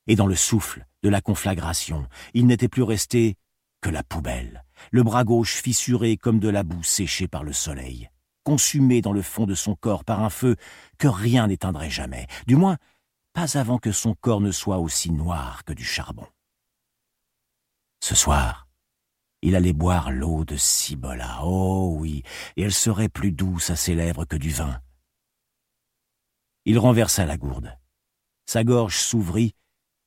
I: Et dans le souffle de la conflagration, il n'était plus resté que la poubelle, le bras gauche fissuré comme de la boue séchée par le soleil, consumé dans le fond de son corps par un feu que rien n'éteindrait jamais, du moins pas avant que son corps ne soit aussi noir que du charbon. Ce soir, il allait boire l'eau de Cibola. Oh oui, et elle serait plus douce à ses lèvres que du vin. Il renversa la gourde. Sa gorge s'ouvrit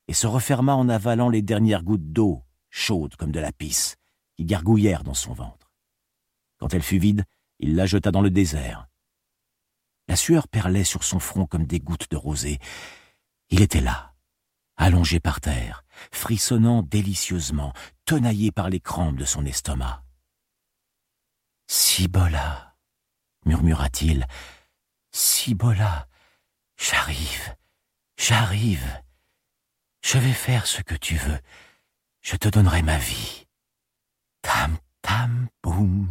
I: et se referma en avalant les dernières gouttes d'eau, chaudes comme de la pisse, qui gargouillèrent dans son ventre. Quand elle fut vide, il la jeta dans le désert. La sueur perlait sur son front comme des gouttes de rosée, il était là, allongé par terre, frissonnant délicieusement, tenaillé par les crampes de son estomac. Cibola, murmura-t-il, Cibola, j'arrive, j'arrive. Je vais faire ce que tu veux. Je te donnerai ma vie. Tam, tam, boum.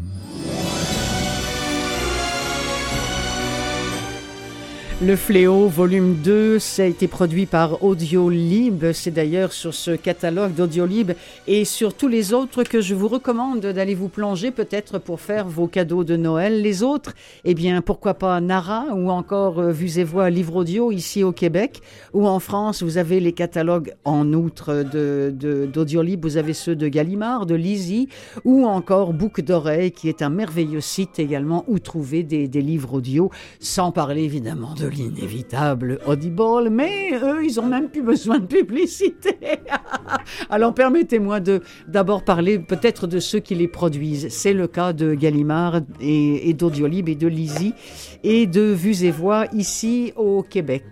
A: Le Fléau, volume 2, ça a été produit par Audiolib. C'est d'ailleurs sur ce catalogue d'Audiolib et sur tous les autres que je vous recommande d'aller vous plonger peut-être pour faire vos cadeaux de Noël. Les autres, eh bien, pourquoi pas Nara ou encore euh, Vues et Voix Livre Audio ici au Québec ou en France, vous avez les catalogues en outre d'Audiolib. Vous avez ceux de Gallimard, de Lizzie ou encore Boucle d'oreilles qui est un merveilleux site également où trouver des livres audio sans parler évidemment de l'inévitable Audible, mais eux, ils ont même plus besoin de publicité. Alors permettez-moi de d'abord parler peut-être de ceux qui les produisent. C'est le cas de Gallimard et, et d'Audiolib et de Lizzie et de vues et voix ici au Québec.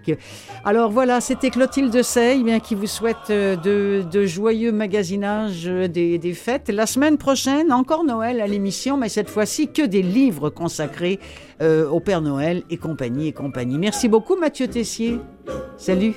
A: Alors voilà, c'était Clotilde Sey eh qui vous souhaite euh, de, joyeux magasinages euh, des, des, fêtes. La semaine prochaine, encore Noël à l'émission, mais cette fois-ci que des livres consacrés euh, au Père Noël et compagnie et compagnie. Merci beaucoup Mathieu Tessier. Salut.